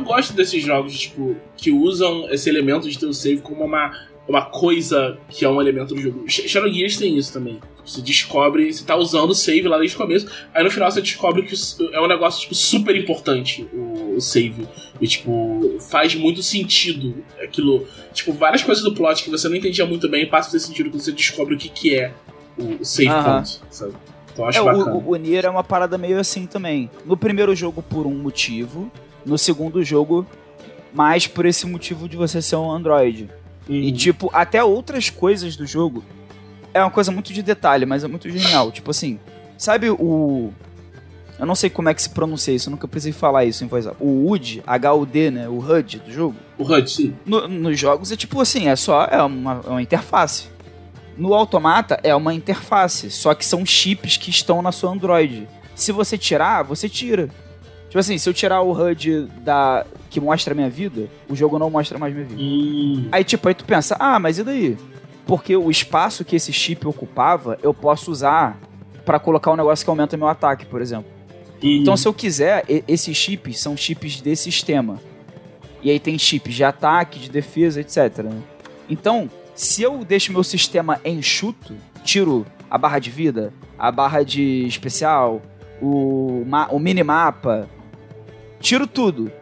Eu gosto desses jogos, tipo, que usam esse elemento de ter o save como uma, uma coisa que é um elemento do jogo. Shadow Gears tem isso também. Você descobre, você tá usando o save lá desde o começo, aí no final você descobre que é um negócio, tipo, super importante o, o save. E, tipo, faz muito sentido aquilo. Tipo, várias coisas do plot que você não entendia muito bem passa a ter sentido quando você descobre o que, que é o, save uh -huh. point, sabe? Então acho é, bacana. O, o Nier é uma parada meio assim também. No primeiro jogo, por um motivo. No segundo jogo, mais por esse motivo de você ser um android. Uhum. E, tipo, até outras coisas do jogo é uma coisa muito de detalhe, mas é muito genial. Tipo assim, sabe o. Eu não sei como é que se pronuncia isso, eu nunca precisei falar isso em voz alta. O HUD, H-U-D, né? O HUD do jogo. O HUD, sim. No, nos jogos é tipo assim, é só é uma, é uma interface. No Automata é uma interface, só que são chips que estão na sua Android. Se você tirar, você tira. Tipo assim, se eu tirar o HUD da que mostra a minha vida, o jogo não mostra mais minha vida. Hum. Aí tipo, aí tu pensa, ah, mas e daí? porque o espaço que esse chip ocupava, eu posso usar para colocar um negócio que aumenta meu ataque, por exemplo. Uhum. Então, se eu quiser, esses chips são chips de sistema. E aí tem chips de ataque, de defesa, etc. Né? Então, se eu deixo meu sistema enxuto, tiro a barra de vida, a barra de especial, o, o minimapa, tiro tudo.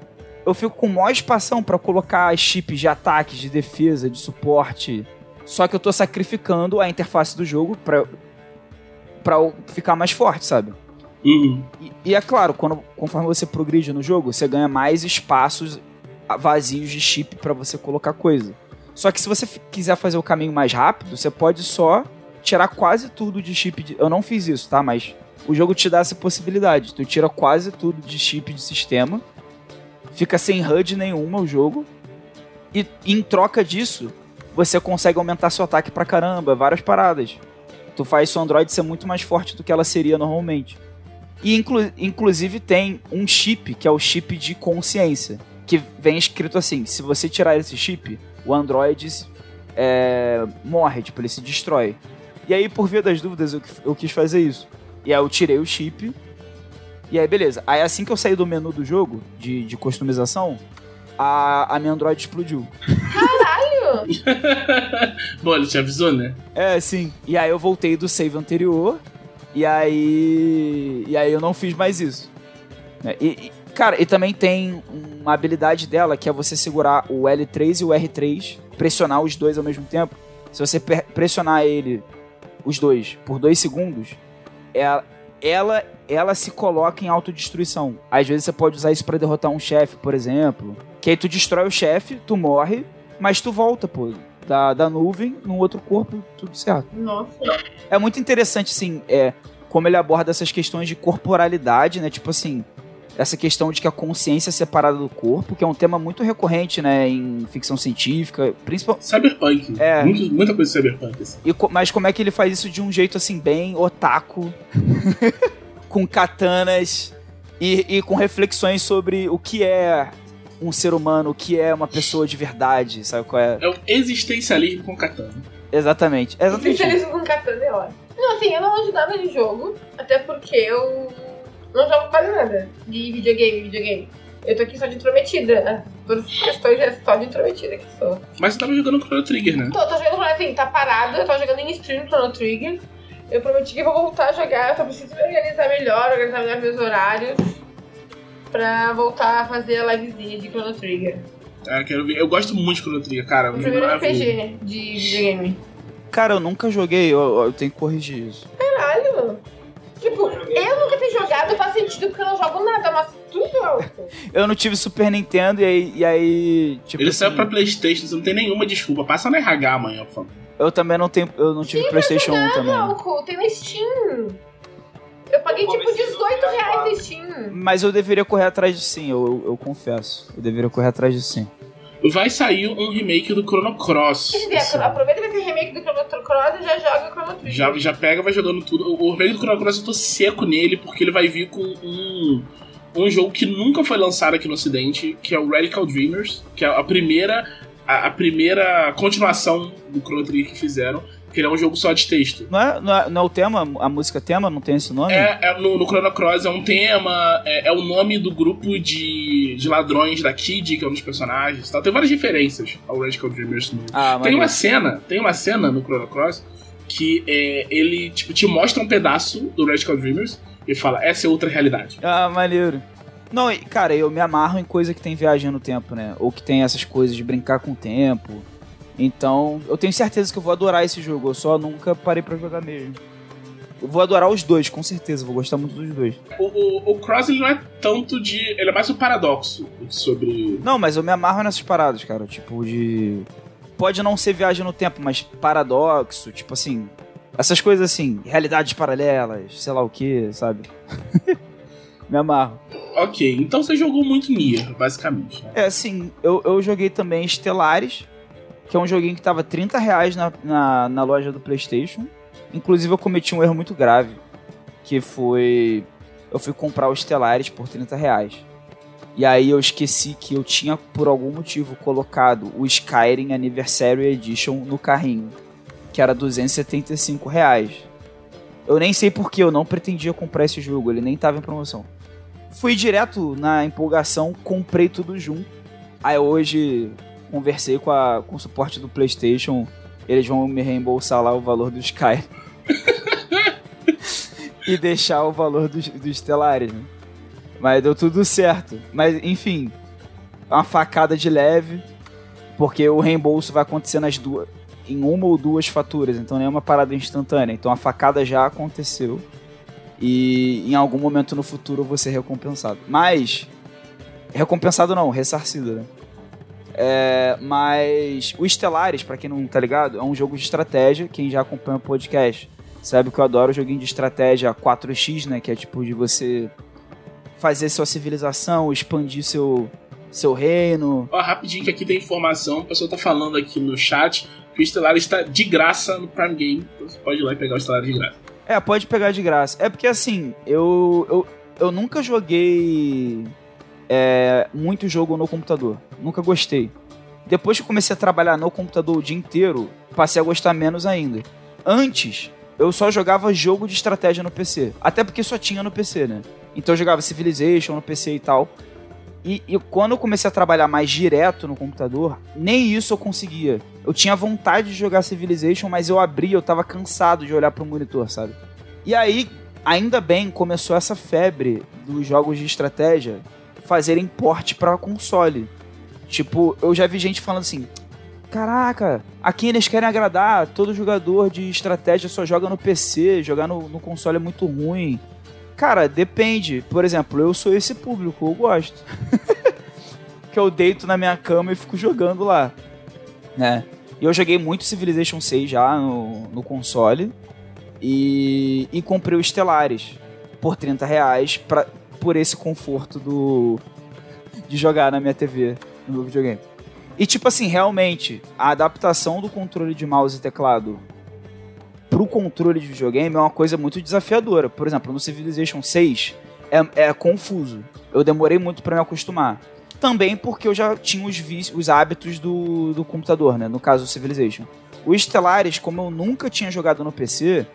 Eu fico com maior espação para colocar chips de ataque, de defesa, de suporte, só que eu tô sacrificando a interface do jogo pra, pra ficar mais forte, sabe? Uhum. E, e, é claro, quando, conforme você progride no jogo, você ganha mais espaços vazios de chip para você colocar coisa. Só que se você quiser fazer o caminho mais rápido, você pode só tirar quase tudo de chip. De... Eu não fiz isso, tá? Mas o jogo te dá essa possibilidade. Tu tira quase tudo de chip de sistema, fica sem HUD nenhuma o jogo, e em troca disso, você consegue aumentar seu ataque pra caramba, várias paradas. Tu faz sua Android ser muito mais forte do que ela seria normalmente. E inclu inclusive tem um chip, que é o chip de consciência, que vem escrito assim: se você tirar esse chip, o Android é, morre, tipo, ele se destrói. E aí, por via das dúvidas, eu, eu quis fazer isso. E aí eu tirei o chip. E aí, beleza. Aí assim que eu saí do menu do jogo, de, de customização, a, a minha Android explodiu. Bom, ele te avisou, né? É, sim. E aí eu voltei do save anterior. E aí. E aí eu não fiz mais isso. É, e, e, cara, e também tem uma habilidade dela que é você segurar o L3 e o R3, pressionar os dois ao mesmo tempo. Se você pressionar ele, os dois, por dois segundos, ela, ela, ela se coloca em autodestruição. Às vezes você pode usar isso para derrotar um chefe, por exemplo. Que aí tu destrói o chefe, tu morre, mas tu volta, pô, da, da nuvem no outro corpo, tudo certo. Nossa. É muito interessante, assim, é, como ele aborda essas questões de corporalidade, né? Tipo assim, essa questão de que a consciência é separada do corpo, que é um tema muito recorrente, né, em ficção científica, principalmente... Cyberpunk. É. Muito, muita coisa cyberpunk. Assim. E, mas como é que ele faz isso de um jeito, assim, bem otaku, com katanas e, e com reflexões sobre o que é um ser humano que é uma pessoa de verdade, sabe qual é? É o existencialismo com katana. Exatamente. Exatamente. Existencialismo com katana é ótimo. Não, assim, eu não ajudava no jogo, até porque eu não jogo quase nada de videogame, videogame. Eu tô aqui só de intrometida. Todas as questões é só de intrometida que sou. Mas você tava jogando Chrono Trigger, né? Tô, tô jogando, assim, tá parado, eu tô jogando em stream Chrono Trigger. Eu prometi que eu vou voltar a jogar, eu só preciso me organizar melhor, organizar melhor meus horários. Pra voltar a fazer a livezinha de Chrono Trigger. Ah, quero ver. Eu gosto muito de Chrono Trigger, cara. O primeiro. RPG de videogame. Cara, eu nunca joguei, eu, eu tenho que corrigir isso. Caralho! Tipo, eu nunca ter jogado faz sentido porque eu não jogo nada, mas tudo alto. Eu não tive Super Nintendo e aí, e aí tipo Ele assim, saiu pra Playstation, você não tem nenhuma desculpa. Passa no RH amanhã, por favor. eu também não tenho, eu não tive PlayStation 1 também. Álcool, tem na Steam. Eu paguei Eu tipo comecei no 18 reais PS4. Steam. Mas eu deveria correr atrás de sim, eu, eu, eu confesso. Eu deveria correr atrás de sim. Vai sair um remake do Chrono Cross. Se vier, aproveita esse remake do Chrono Cross e já joga o Chrono Trigger. Já, já pega, vai jogando tudo. O o remake do Chrono Cross eu tô seco nele, porque ele vai vir com um, um jogo que nunca foi lançado aqui no ocidente, que é o Radical Dreamers, que é a primeira, a, a primeira continuação do Chrono Trigger que fizeram, que ele é um jogo só de texto. Não é, não é, não é o tema, a música tema, não tem esse nome? É, é no, no Chrono Cross é um tema, é, é o nome do grupo de, de ladrões da Kid, que é um dos personagens. Tal. Tem várias referências ao Radical Dreamers no, Ah, Tem uma cena, tem uma cena no Chrono Cross que é, ele tipo, te mostra um pedaço do Radical Dreamers e fala, essa é outra realidade. Ah, maneiro. Não, cara, eu me amarro em coisa que tem viagem no tempo, né? Ou que tem essas coisas de brincar com o tempo. Então, eu tenho certeza que eu vou adorar esse jogo. Eu só nunca parei pra jogar mesmo. Eu vou adorar os dois, com certeza. Vou gostar muito dos dois. O, o, o Cross ele não é tanto de. Ele é mais um paradoxo sobre. Não, mas eu me amarro nessas paradas, cara. Tipo, de. Pode não ser viagem no tempo, mas paradoxo, tipo assim. Essas coisas assim, realidades paralelas, sei lá o que, sabe? me amarro. Ok, então você jogou muito Nier, basicamente. né? É, assim, eu, eu joguei também Stellaris, que é um joguinho que tava 30 reais na, na, na loja do PlayStation. Inclusive, eu cometi um erro muito grave, que foi. Eu fui comprar o Stellaris por 30 reais. E aí eu esqueci que eu tinha, por algum motivo, colocado o Skyrim Anniversary Edition no carrinho, que era 275 reais. Eu nem sei porque eu não pretendia comprar esse jogo, ele nem tava em promoção. Fui direto na empolgação, comprei tudo junto. Aí hoje conversei com, a, com o suporte do PlayStation, eles vão me reembolsar lá o valor do Sky. e deixar o valor dos, dos Stellaris, né? Mas deu tudo certo. Mas enfim, uma facada de leve, porque o reembolso vai acontecer nas duas, em uma ou duas faturas, então não é uma parada instantânea. Então a facada já aconteceu e em algum momento no futuro eu vou ser recompensado. Mas recompensado não, ressarcido, né? É, mas o Stellaris, pra quem não tá ligado, é um jogo de estratégia. Quem já acompanha o podcast sabe que eu adoro joguinho de estratégia 4x, né? Que é tipo de você fazer sua civilização, expandir seu, seu reino. Ó, rapidinho que aqui tem informação, o pessoal tá falando aqui no chat que o Stellaris está de graça no Prime Game. Então você pode ir lá e pegar o Stellaris de graça. É, pode pegar de graça. É porque assim, eu, eu, eu nunca joguei é, muito jogo no computador. Nunca gostei. Depois que comecei a trabalhar no computador o dia inteiro, passei a gostar menos ainda. Antes, eu só jogava jogo de estratégia no PC. Até porque só tinha no PC, né? Então eu jogava Civilization no PC e tal. E, e quando eu comecei a trabalhar mais direto no computador, nem isso eu conseguia. Eu tinha vontade de jogar Civilization, mas eu abria, eu tava cansado de olhar pro monitor, sabe? E aí, ainda bem, começou essa febre dos jogos de estratégia fazerem porte para console. Tipo, eu já vi gente falando assim: Caraca, aqui eles querem agradar, todo jogador de estratégia só joga no PC, jogar no, no console é muito ruim. Cara, depende. Por exemplo, eu sou esse público, eu gosto. que eu deito na minha cama e fico jogando lá. Né? E eu joguei muito Civilization 6 já no, no console. E, e comprei o Stellaris por 30 reais pra, por esse conforto do de jogar na minha TV, no meu videogame. E tipo assim, realmente, a adaptação do controle de mouse e teclado pro controle de videogame é uma coisa muito desafiadora. Por exemplo, no Civilization 6 é, é confuso. Eu demorei muito para me acostumar. Também porque eu já tinha os, vícios, os hábitos do, do computador, né? No caso do Civilization. O Stellaris, como eu nunca tinha jogado no PC,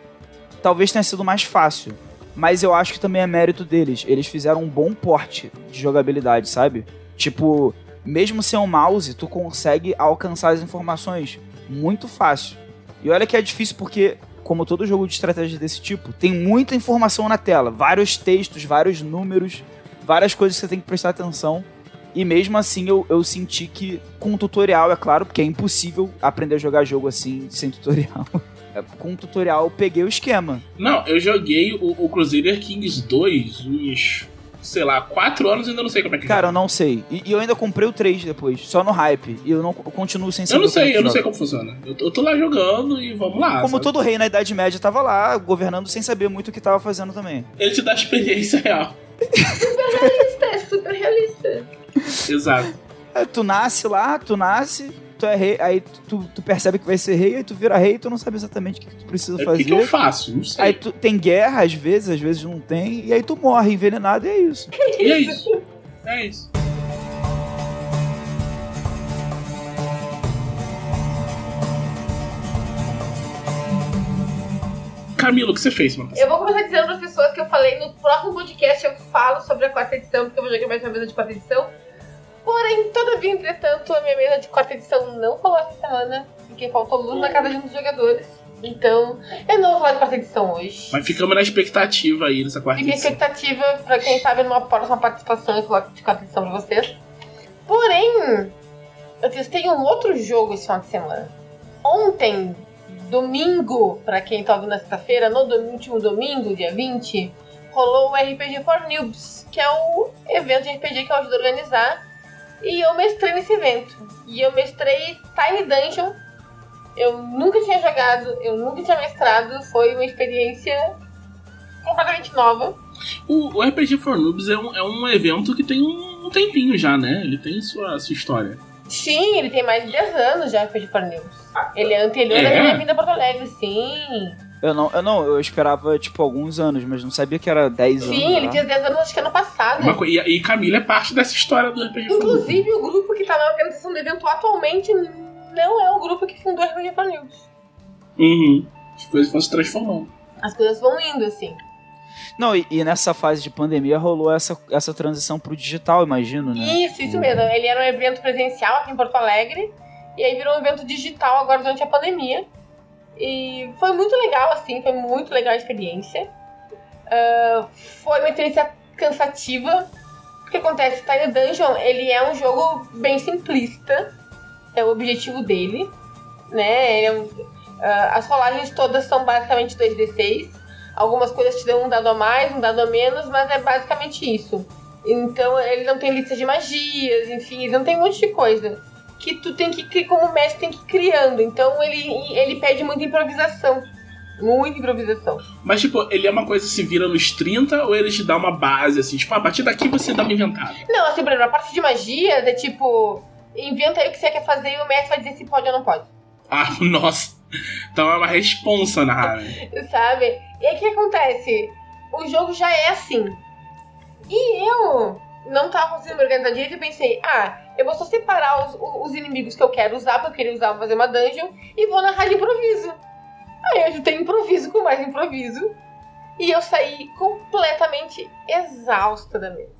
talvez tenha sido mais fácil. Mas eu acho que também é mérito deles. Eles fizeram um bom porte de jogabilidade, sabe? Tipo, mesmo sem um mouse, tu consegue alcançar as informações muito fácil. E olha que é difícil porque, como todo jogo de estratégia desse tipo, tem muita informação na tela. Vários textos, vários números, várias coisas que você tem que prestar atenção. E mesmo assim eu, eu senti que, com tutorial, é claro, porque é impossível aprender a jogar jogo assim sem tutorial. É, com tutorial eu peguei o esquema. Não, eu joguei o, o Crusader Kings 2 uns, sei lá, 4 anos e ainda não sei como é que Cara, joga. eu não sei. E, e eu ainda comprei o 3 depois, só no hype. E eu não eu continuo sem saber Eu não como é sei, que eu não sei como funciona. Eu tô, eu tô lá jogando e vamos lá. Como sabe? todo rei na Idade Média tava lá, governando sem saber muito o que tava fazendo também. Ele te dá experiência real. Realista, é super realista. Exato. Aí tu nasce lá, tu nasce, tu é rei, aí tu, tu percebe que vai ser rei, aí tu vira rei e tu não sabe exatamente o que, que tu precisa O fazer. que, que eu faço? Não sei. Aí tu tem guerra às vezes, às vezes não tem, e aí tu morre envenenado e é isso. E é isso. É isso. Camilo, o que você fez, mano? Eu vou começar dizendo para as pessoas que eu falei no próximo podcast, eu falo sobre a quarta edição, porque eu vou jogar mais uma mesa de quarta edição. Porém, todavia, entretanto, a minha mesa de quarta edição não falou essa semana, porque faltou luz na casa de um dos jogadores. Então, eu não vou falar de quarta edição hoje. Mas ficamos na expectativa aí nessa quarta Fica a edição. expectativa pra quem sabe numa próxima participação eu falar de quarta edição pra vocês. Porém, eu testei um outro jogo esse final de semana. Ontem, domingo, pra quem tá ouvindo na sexta-feira, no dom- último domingo, dia 20, rolou o RPG for Noobs, que é o evento de RPG que eu ajudo a organizar. E eu mestrei nesse evento. E eu mestrei Tiny Dungeon. Eu nunca tinha jogado, eu nunca tinha mestrado. Foi uma experiência completamente nova. O, o RPG for Noobs é um, é um evento que tem um, tempinho já, né? Ele tem sua, sua história. Sim, ele tem mais de 10 anos já RPG for News. Ele é anterior É? à minha vinda a Porto Alegre, sim. Eu não, eu não, eu esperava tipo alguns anos, mas não sabia que era 10 anos. Sim, ele lá. tinha 10 anos acho que ano passado. Uma e, e Camila é parte dessa história do RPG. Inclusive, o grupo que tá na organização do evento atualmente não é o grupo que fundou o RPG for News. Uhum. As coisas vão se transformando. As coisas vão indo, assim. Não, e, e nessa fase de pandemia rolou essa, essa transição pro digital, imagino, né? Isso, isso mesmo. Ele era um evento presencial aqui em Porto Alegre. E aí virou um evento digital agora durante a pandemia. E foi muito legal, assim, foi muito legal a experiência. Ah, foi uma experiência cansativa. O que acontece? Tiny Dungeon, ele é um jogo bem simplista. É o objetivo dele. Né? É um- ah, as rolagens todas são basicamente 2d6. Algumas coisas te dão um dado a mais, um dado a menos, mas é basicamente isso. Então ele não tem lista de magias, enfim, ele não tem um monte de coisa. Que tu tem que, como mestre, tem que ir criando. Então ele, ele pede muita improvisação. Muita improvisação. Mas, tipo, ele é uma coisa que se vira nos 30 ou ele te dá uma base, assim? Tipo, a partir daqui você dá uma inventada. Não, assim, por exemplo, a parte de magias é tipo. Inventa aí o que você quer fazer e o mestre vai dizer se pode ou não pode. Ah, nossa. Então é uma responsa na? Sabe? E aí o que acontece? O jogo já é assim. E eu não tava conseguindo me organizar direito e pensei, ah, eu vou só separar os, os inimigos que eu quero usar, porque eu queria usar pra fazer uma dungeon, e vou narrar de improviso. Aí eu juntei improviso com mais improviso. E eu saí completamente exausta da mesa.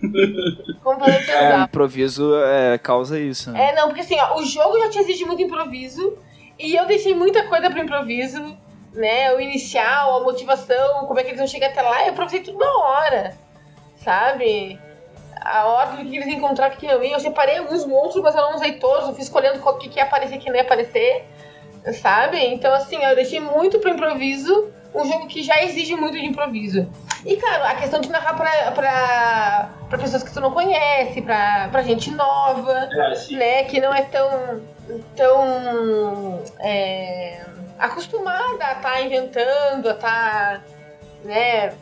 completamente É, exausta. improviso é, causa isso, né? É, não, porque assim, ó, o jogo já te exige muito improviso e eu deixei muita coisa pro improviso, né? O inicial, a motivação, como é que eles vão chegar até lá, eu improvisei tudo na hora, sabe? A ordem que eles iam encontrar, que não ia. Eu separei alguns monstros, mas eu não usei todos, eu fui escolhendo qual que, que ia aparecer e que não ia aparecer, sabe? Então, assim, eu deixei muito pro improviso, um jogo que já exige muito de improviso. E, claro, a questão de narrar pra, pra, pra pessoas que tu não conhece, pra, pra gente nova né, que não é tão, tão é, acostumada a estar inventando, a estar né,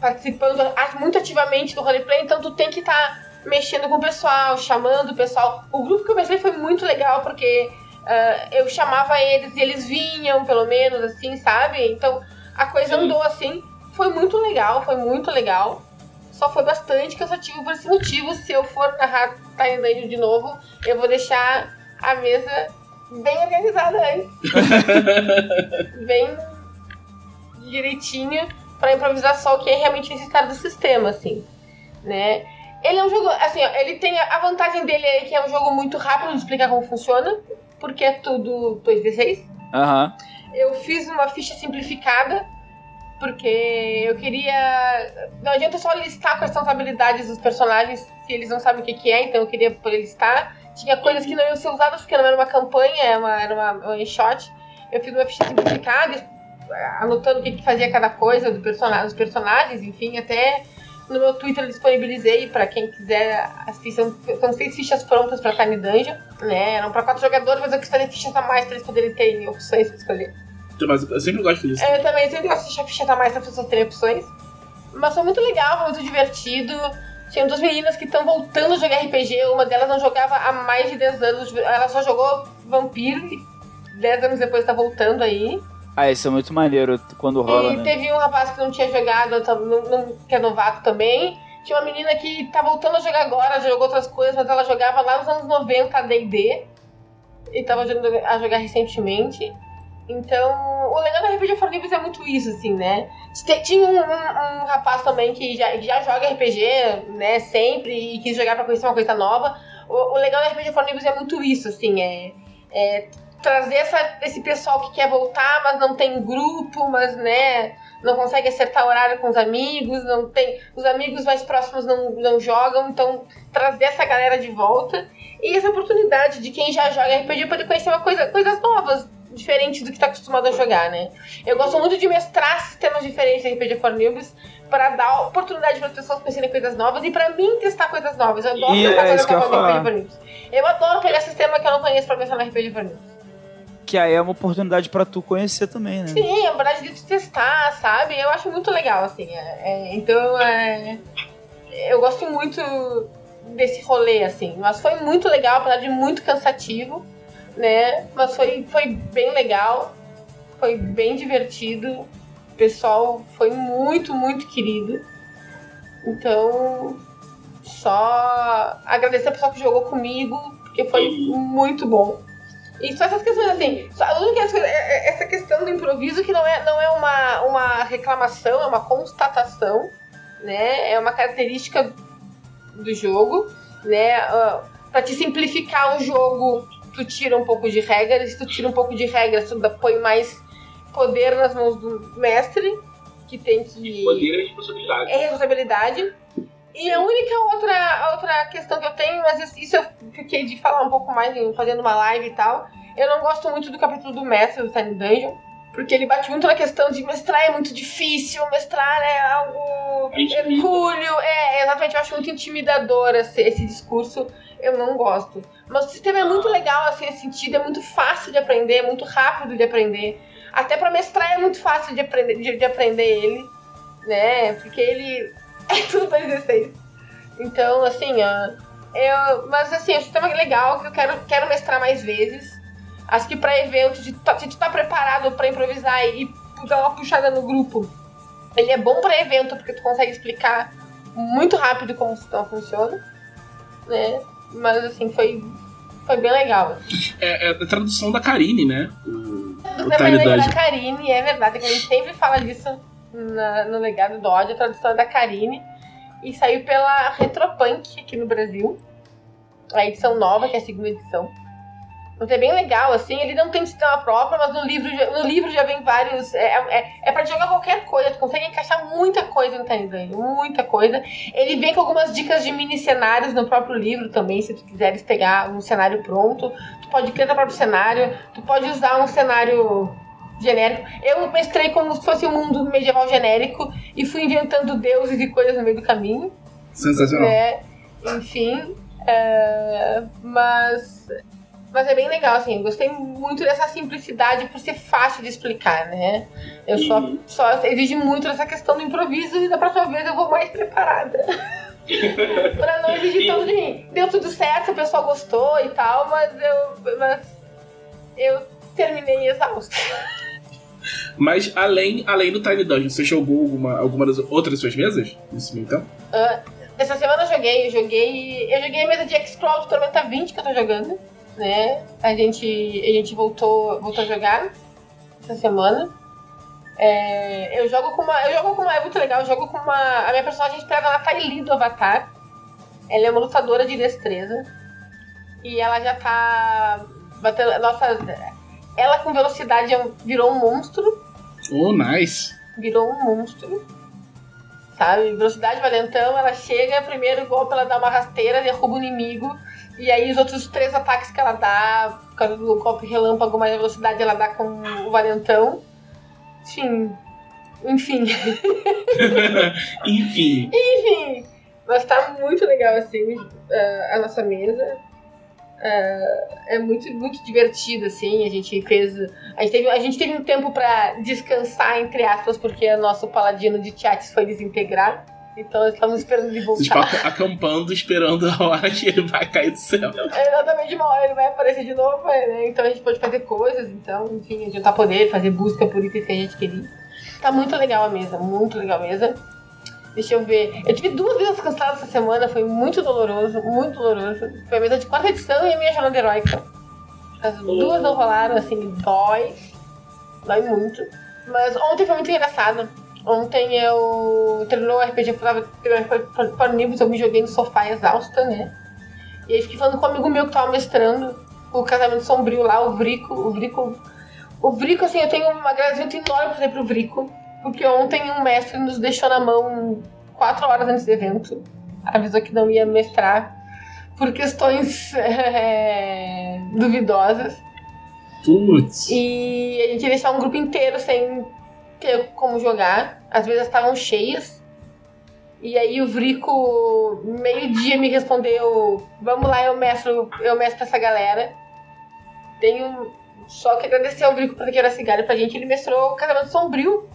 participando muito ativamente do roleplay, então tu tem que estar mexendo com o pessoal, chamando o pessoal. O grupo que eu pensei foi muito legal porque ah, eu chamava eles e eles vinham, pelo menos, assim, sabe? Então a coisa Sim. andou assim. Foi muito legal, foi muito legal. Só foi bastante cansativo por esse motivo. Se eu for narrar Dungeon de novo, eu vou deixar a mesa bem organizada antes. bem direitinho. Para improvisar só o que é realmente necessário do sistema, assim, né? Ele é um jogo, assim, ó, ele tem a vantagem dele é que é um jogo muito rápido de explicar como funciona, porque é tudo 2d6. Aham. Eu fiz uma ficha simplificada, porque eu queria. Não adianta só listar quais são as habilidades dos personagens se eles não sabem o que, que é, então eu queria poder listar. Tinha coisas que não iam ser usadas porque não era uma campanha, era uma, era uma one shot. Eu fiz uma ficha simplificada, anotando o que, que fazia cada coisa do dos personagens, enfim, até no meu Twitter eu disponibilizei para quem quiser as fichas. São seis fichas prontas para Tiny Dungeon, né? Eram para quatro jogadores, mas eu quis fazer fichas a mais para eles poderem ter opções para escolher. Mas eu sempre gosto disso. É, eu também sempre gosto de deixar fichas a mais para as pessoas terem opções. Mas foi muito legal, foi muito divertido. Tinha duas meninas que estão voltando a jogar RPG. Uma delas não jogava há mais de 10 anos. Ela só jogou Vampiro e 10 anos depois tá voltando aí. Ah, isso é muito maneiro quando rola, e né? teve um rapaz que não tinha jogado, que é novato também. Tinha uma menina que tá voltando a jogar agora, jogou outras coisas, mas ela jogava lá nos anos 90 D&D. E tava a jogar recentemente. Então, o legal da RPG for Livros é muito isso, assim, né? Tinha um, um, um rapaz também que já, já joga RPG, né, sempre, e quis jogar pra conhecer uma coisa nova. O, o legal da RPG for Livros é muito isso, assim, é, é trazer essa, esse pessoal que quer voltar, mas não tem grupo, mas, né, não consegue acertar horário com os amigos, não tem. Os amigos mais próximos não, não jogam, então trazer essa galera de volta. E essa oportunidade de quem já joga RPG poder conhecer uma coisa, coisas novas, diferentes do que está acostumado a jogar, né? Eu gosto muito de mestrar sistemas diferentes de RPG for Noobs para dar oportunidade para as pessoas conhecerem coisas novas e para mim testar coisas novas. Eu adoro E testar é coisas novas no. RPG for Noobs. Eu adoro pegar sistema que eu não conheço para mestrar no RPG for Noobs. Que aí é uma oportunidade pra tu conhecer também, né? Sim, é verdade de testar, sabe? Eu acho muito legal, assim. é- é, então, é, eu gosto muito desse rolê, assim. Mas foi muito legal, apesar de muito cansativo, né? Mas foi, foi bem legal, foi bem divertido. O pessoal foi muito, muito querido. Então, só agradecer ao pessoal que jogou comigo, porque foi muito bom. E só essas questões assim, só, a única coisa, é- é- essa questão do improviso que não é, não é uma, uma reclamação, é uma constatação, né? É uma característica do jogo, né? Uh, pra te simplificar o jogo, tu tira um pouco de regras, tu tira um pouco de regras, tu põe mais poder nas mãos do mestre, que tem que Poder e responsabilidade. é responsabilidade. E a única outra, outra questão que eu tenho, mas isso- eu fiquei de falar um pouco mais fazendo uma live e tal. Eu não gosto muito do capítulo do mestre do Tiny Dungeon. Porque ele bate muito na questão de mestrar é muito difícil, mestrar é algo É hercúleo. É, exatamente, eu acho muito intimidador esse, esse discurso. Eu não gosto. Mas o sistema é muito legal, assim, nesse sentido. É muito fácil de aprender, é muito rápido de aprender. Até pra mestrar é muito fácil de aprender, de, de aprender ele, né? Porque ele é tudo 2d6. Então, assim, ó, eu, mas assim, é um sistema legal que eu quero, quero mestrar mais vezes. Acho que pra evento, de, se tu tá preparado pra improvisar e dar uma puxada no grupo, ele é bom pra evento, porque tu consegue explicar muito rápido como o sistema funciona, né? Mas assim, foi, foi bem legal. É, é a tradução da Karine, né? O, o é da. Karine, é verdade, que a gente sempre fala disso na- no legado do ódio, a tradução é da Karine. E saiu pela Retropunk aqui no Brasil. A edição nova, que é a segunda edição. Mas é bem legal, assim, ele não tem sistema próprio, mas no livro, no livro já vem vários. É, é, é pra jogar qualquer coisa, tu consegue encaixar muita coisa no Dungeon, muita coisa. Ele vem com algumas dicas de mini cenários no próprio livro também, se tu quiseres pegar um cenário pronto. Tu pode criar teu próprio cenário, tu pode usar um cenário genérico. Eu mestrei como se fosse um mundo medieval genérico e fui inventando deuses e coisas no meio do caminho Sensacional. né? Enfim, é, mas mas é bem legal assim. Gostei muito dessa simplicidade por ser fácil de explicar, né? Eu só só exige muito essa questão do improviso e da próxima vez eu vou mais preparada. pra não exigir tanto de mim. Deu tudo certo, o pessoal gostou e tal, mas eu mas eu terminei exausta. Mas além, além do Tiny Dungeon, você jogou alguma, alguma das outras suas mesas nesse meio tempo? Essa semana eu joguei, eu joguei. Eu joguei a mesa de do Tormenta 20 que eu tô jogando. Né? A gente, a gente voltou, voltou a jogar essa semana. É, eu jogo com uma. Eu jogo com uma. É muito legal, eu jogo com uma. A minha personagem pega ela tá Lee do Avatar. Ela é uma lutadora de destreza. E ela já tá. Batendo, nossa. Ela com velocidade é virou um monstro. Oh, nice. Virou um monstro. Sabe? Velocidade valentão, ela chega, primeiro golpe ela dá uma rasteira, derruba o inimigo. E aí os outros três ataques que ela dá, por causa do golpe relâmpago, mais velocidade ela dá com o valentão. Enfim. Enfim. Enfim. Enfim. Mas tá muito legal assim a nossa mesa. É muito, muito divertido, assim. A gente fez. A gente teve, a gente teve um tempo para descansar, entre aspas, porque o nosso paladino de chats foi desintegrar. Então estamos esperando ele voltar. Estão acampando, esperando a hora que ele vai cair do céu. É, exatamente, uma hora ele vai aparecer de novo, né? Então a gente pode fazer coisas, então, enfim, adiantar poder, fazer busca por itens que a gente queria. Tá muito legal a mesa, muito legal a mesa. Deixa eu ver. Eu tive duas vezes canceladas essa semana, foi muito doloroso, muito doloroso. Foi a mesa de quarta edição e a minha jornada heróica. As duas não rolaram, assim, dói. Dói muito. Mas ontem foi muito engraçado. Ontem eu terminou o RPG, eu tava para o eu me joguei no sofá exausta, né? E aí fiquei falando com um amigo meu que tava mestrando o casamento sombrio lá, o Vrico. O Vrico, o Vrico assim, eu tenho um agradecimento enorme pra pro Vrico. Porque ontem um mestre nos deixou na mão quatro horas antes do evento. Avisou que não ia mestrar por questões é, duvidosas. Putz. E a gente ia deixar um grupo inteiro sem ter como jogar. Às vezes estavam cheias. E aí o Vrico, meio-dia, me respondeu: Vamos lá, eu mestro, eu mestro essa galera. Tenho só que agradecer ao Vrico por ter a cigarra pra gente. Ele mestrou o Casamento Sombrio.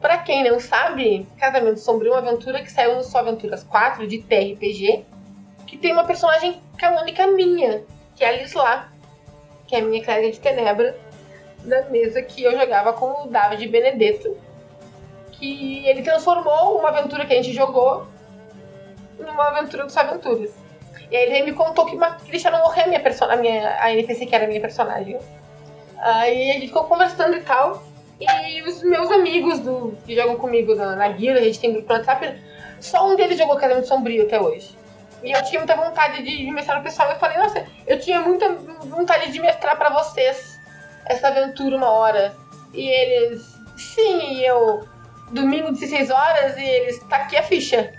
Pra quem não sabe, Casamento Sombrio é uma aventura que saiu no Só Aventuras 4 de TRPG. Que tem uma personagem canônica minha, que é a Lisla, que é a minha clériga de Tenebra da mesa que eu jogava com o David Benedetto. Que ele transformou uma aventura que a gente jogou numa aventura dos aventuras. E aí ele me contou que, que deixaram morrer a minha a, minha, a NPC que era a minha personagem. Aí a gente ficou conversando e tal. E os meus amigos do, que jogam comigo na, na guilda, a gente tem grupo no WhatsApp, só um deles jogou Casamento Sombrio até hoje. E eu tinha muita vontade de mestrar no pessoal. Eu falei, nossa, eu tinha muita vontade de mestrar para vocês essa aventura uma hora. E eles, sim, e eu, domingo 16 horas, e eles, tá aqui a ficha.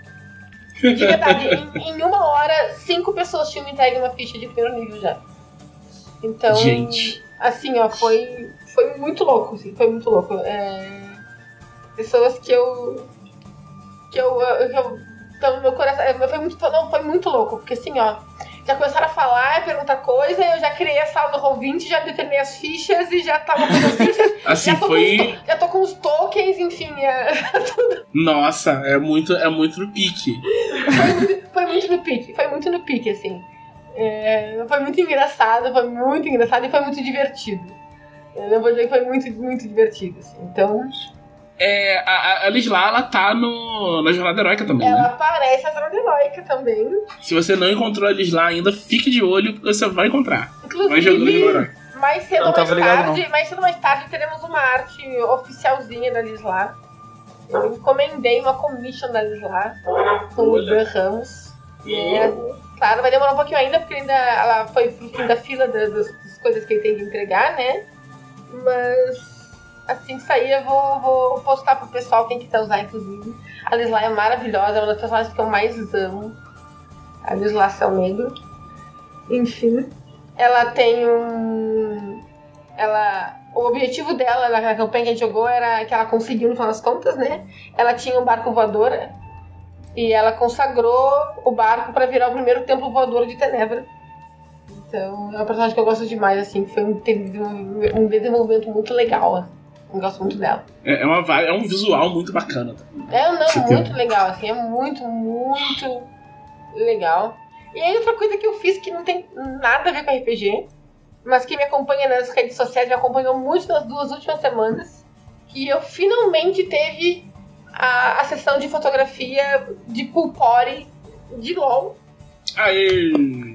De verdade, em, em, uma hora, cinco pessoas tinham entregue uma ficha de primeiro nível já. Então, Gente. assim, ó, foi, foi muito louco, assim, foi muito louco. É, pessoas que eu. que eu. que eu então, meu coração. É, foi muito, não, foi muito louco, porque assim, ó já começaram a falar, perguntar coisa, eu já criei a sala do Roll20, já determinei as fichas e já tava com as fichas. assim, já foi. Já tô com os tokens, enfim. É. Nossa, é muito, é muito no pique. Foi muito, foi muito no pique, foi muito no pique, assim. É, foi muito engraçado, foi muito engraçado e foi muito divertido. Eu não vou dizer que foi muito, muito divertido, assim. Então. É, a, a Lisla, ela tá no, na Jornada Heróica também. Ela né? aparece na Jornada Heróica também. Se você não encontrou a Lisla ainda, fique de olho, porque você vai encontrar. Inclusive. Mais cedo ou mais tarde, mais cedo ou mais tarde teremos uma arte oficialzinha da Lisla. Eu encomendei uma commission da Lisla com o Dan Ramos. Claro, vai demorar um pouquinho ainda, porque ainda ela foi pro fim da fila das, das coisas que ele tem que entregar, né? Mas assim que sair, eu vou, vou postar pro pessoal quem quiser usar, inclusive. A Lisla é maravilhosa, é uma das personagens que eu mais amo. A legislação Negro. Enfim, ela tem um. Ela. O objetivo dela na campanha que a gente jogou era que ela conseguiu, no final das contas, né? Ela tinha um barco voador e ela consagrou o barco para virar o primeiro templo voador de Tenebra. Então, é uma personagem que eu gosto demais, assim, foi um, teve um desenvolvimento muito legal. Assim. Eu gosto muito dela. É, é, uma, é um visual muito bacana. É, não, muito legal, assim, é muito, muito legal. E aí outra coisa que eu fiz que não tem nada a ver com RPG, mas que me acompanha nas redes sociais, me acompanhou muito nas duas últimas semanas, que eu finalmente teve a, a sessão de fotografia de party de LOL. Aê!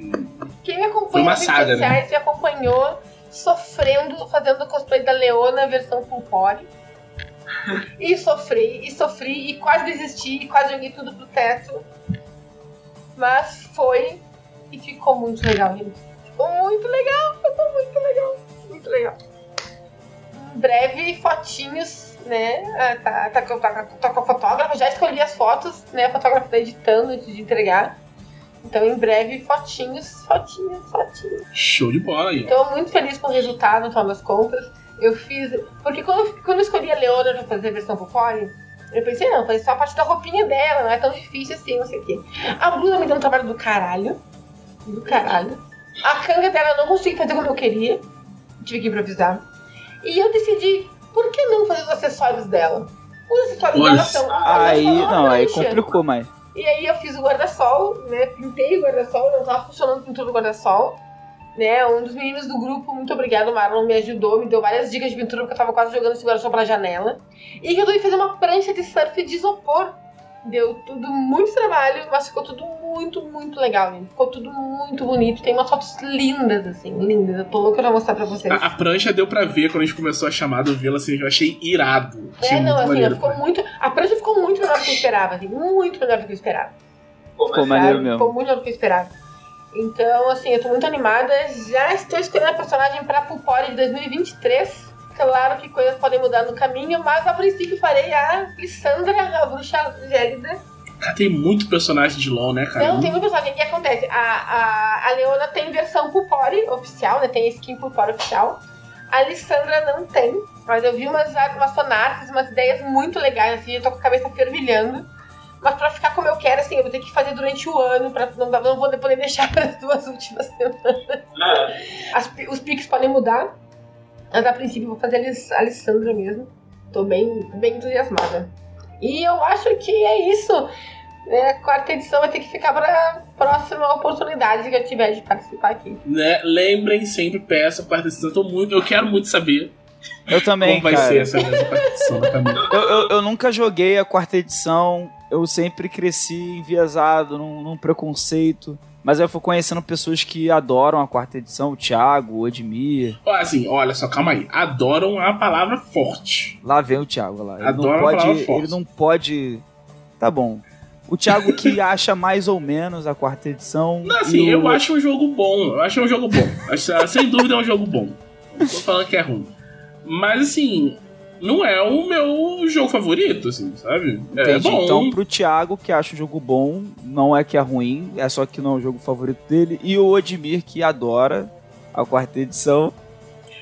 Quem me acompanha nas redes né? sociais né? me acompanhou sofrendo, fazendo cosplay da Leona versão full body. e sofri, e sofri, e quase desisti, e quase joguei tudo pro teto. Mas foi e ficou muito legal, gente. Ficou muito legal, ficou muito legal, muito legal. Em breve, fotinhos, né? Ah, Tá, tá, tá, tá, tá com a fotógrafa, já escolhi as fotos, né? A fotógrafa tá editando antes de entregar. Então, em breve, fotinhos, fotinhos, fotinhos. Show de bola aí. Tô muito feliz com o resultado, no final das contas. Eu fiz. Porque quando, eu- quando eu escolhi a Leona pra fazer a versão pro fone, eu pensei, não, fazer só a parte da roupinha dela, não é tão difícil assim, não sei o quê. A Bruna me deu um trabalho do caralho. Do caralho. A canga dela eu não consegui fazer como eu queria. Tive que improvisar. E eu decidi, por que não fazer os acessórios dela? Os acessórios Olha, dela são. Aí, não, aí complicou mais. E aí eu fiz o guarda-sol, né? Pintei o guarda-sol, não tava funcionando a pintura do guarda-sol. Né? Um dos meninos do grupo, muito obrigado, Marlon, me ajudou, me deu várias dicas de pintura, porque eu tava quase jogando esse guarda-sol pela janela. E eu resolvi fazer uma prancha de surf de isopor. Deu tudo muito trabalho, mas ficou tudo muito, muito legal, gente. Ficou tudo muito bonito. Tem umas fotos lindas, assim, lindas. Eu tô louca pra mostrar pra vocês. A, a prancha deu pra ver quando a gente começou a chamada, eu vi ela assim, eu achei irado. Achei É, não, muito assim, maneiro. ficou muito. A prancha ficou muito melhor do que eu esperava, assim, muito melhor do que eu esperava. Ficou maneiro mesmo. Ficou muito melhor do que eu esperava. Então, assim, eu tô muito animada. Já estou escolhendo a personagem pra Pupori de 2023. Claro que coisas podem mudar no caminho, mas a princípio farei a Lissandra, a bruxa gélida. Cara, tem muito personagem de LOL, né, cara? Não, tem muito personagem. O que acontece? A, a, a Leona tem versão Pupori oficial, né? Tem skin Pupori oficial. A Lissandra não tem, mas eu vi umas, umas fanarts, umas ideias muito legais, assim, eu tô com a cabeça fervilhando. Mas pra ficar como eu quero, assim, eu vou ter que fazer durante o ano, pra, não, não vou poder deixar para as duas últimas semanas. As pi- os piques podem mudar, mas a princípio vou fazer a Alessandra mesmo. Tô bem, bem entusiasmada. E eu acho que é isso. A quarta edição vai ter que ficar pra próxima oportunidade que eu tiver de participar aqui. Né? Lembrem sempre, peça, participação. Eu, tô muito, eu quero muito saber Eu também, como vai cara. ser essa mesma participação. Eu, eu, eu nunca joguei a quarta edição. Eu sempre cresci enviesado num, num preconceito. Mas eu fui conhecendo pessoas que adoram a quarta edição. O Thiago, o Edmir. Ó, Assim, olha só, calma aí. Adoram a palavra forte. Lá vem o Thiago lá. Ele Adoro a não pode. palavra forte. Ele não pode. Tá bom. O Thiago que acha mais ou menos a quarta edição. Não, assim, o- eu acho um jogo bom. Eu acho um jogo bom. Acho- sem dúvida é um jogo bom. Não tô falando que é ruim. Mas assim, não é o meu jogo favorito, assim, sabe? É Entendi. bom. Então, pro Thiago, que acha o jogo bom, não é que é ruim, é só que não é o jogo favorito dele. E o Odmir, que adora a quarta edição.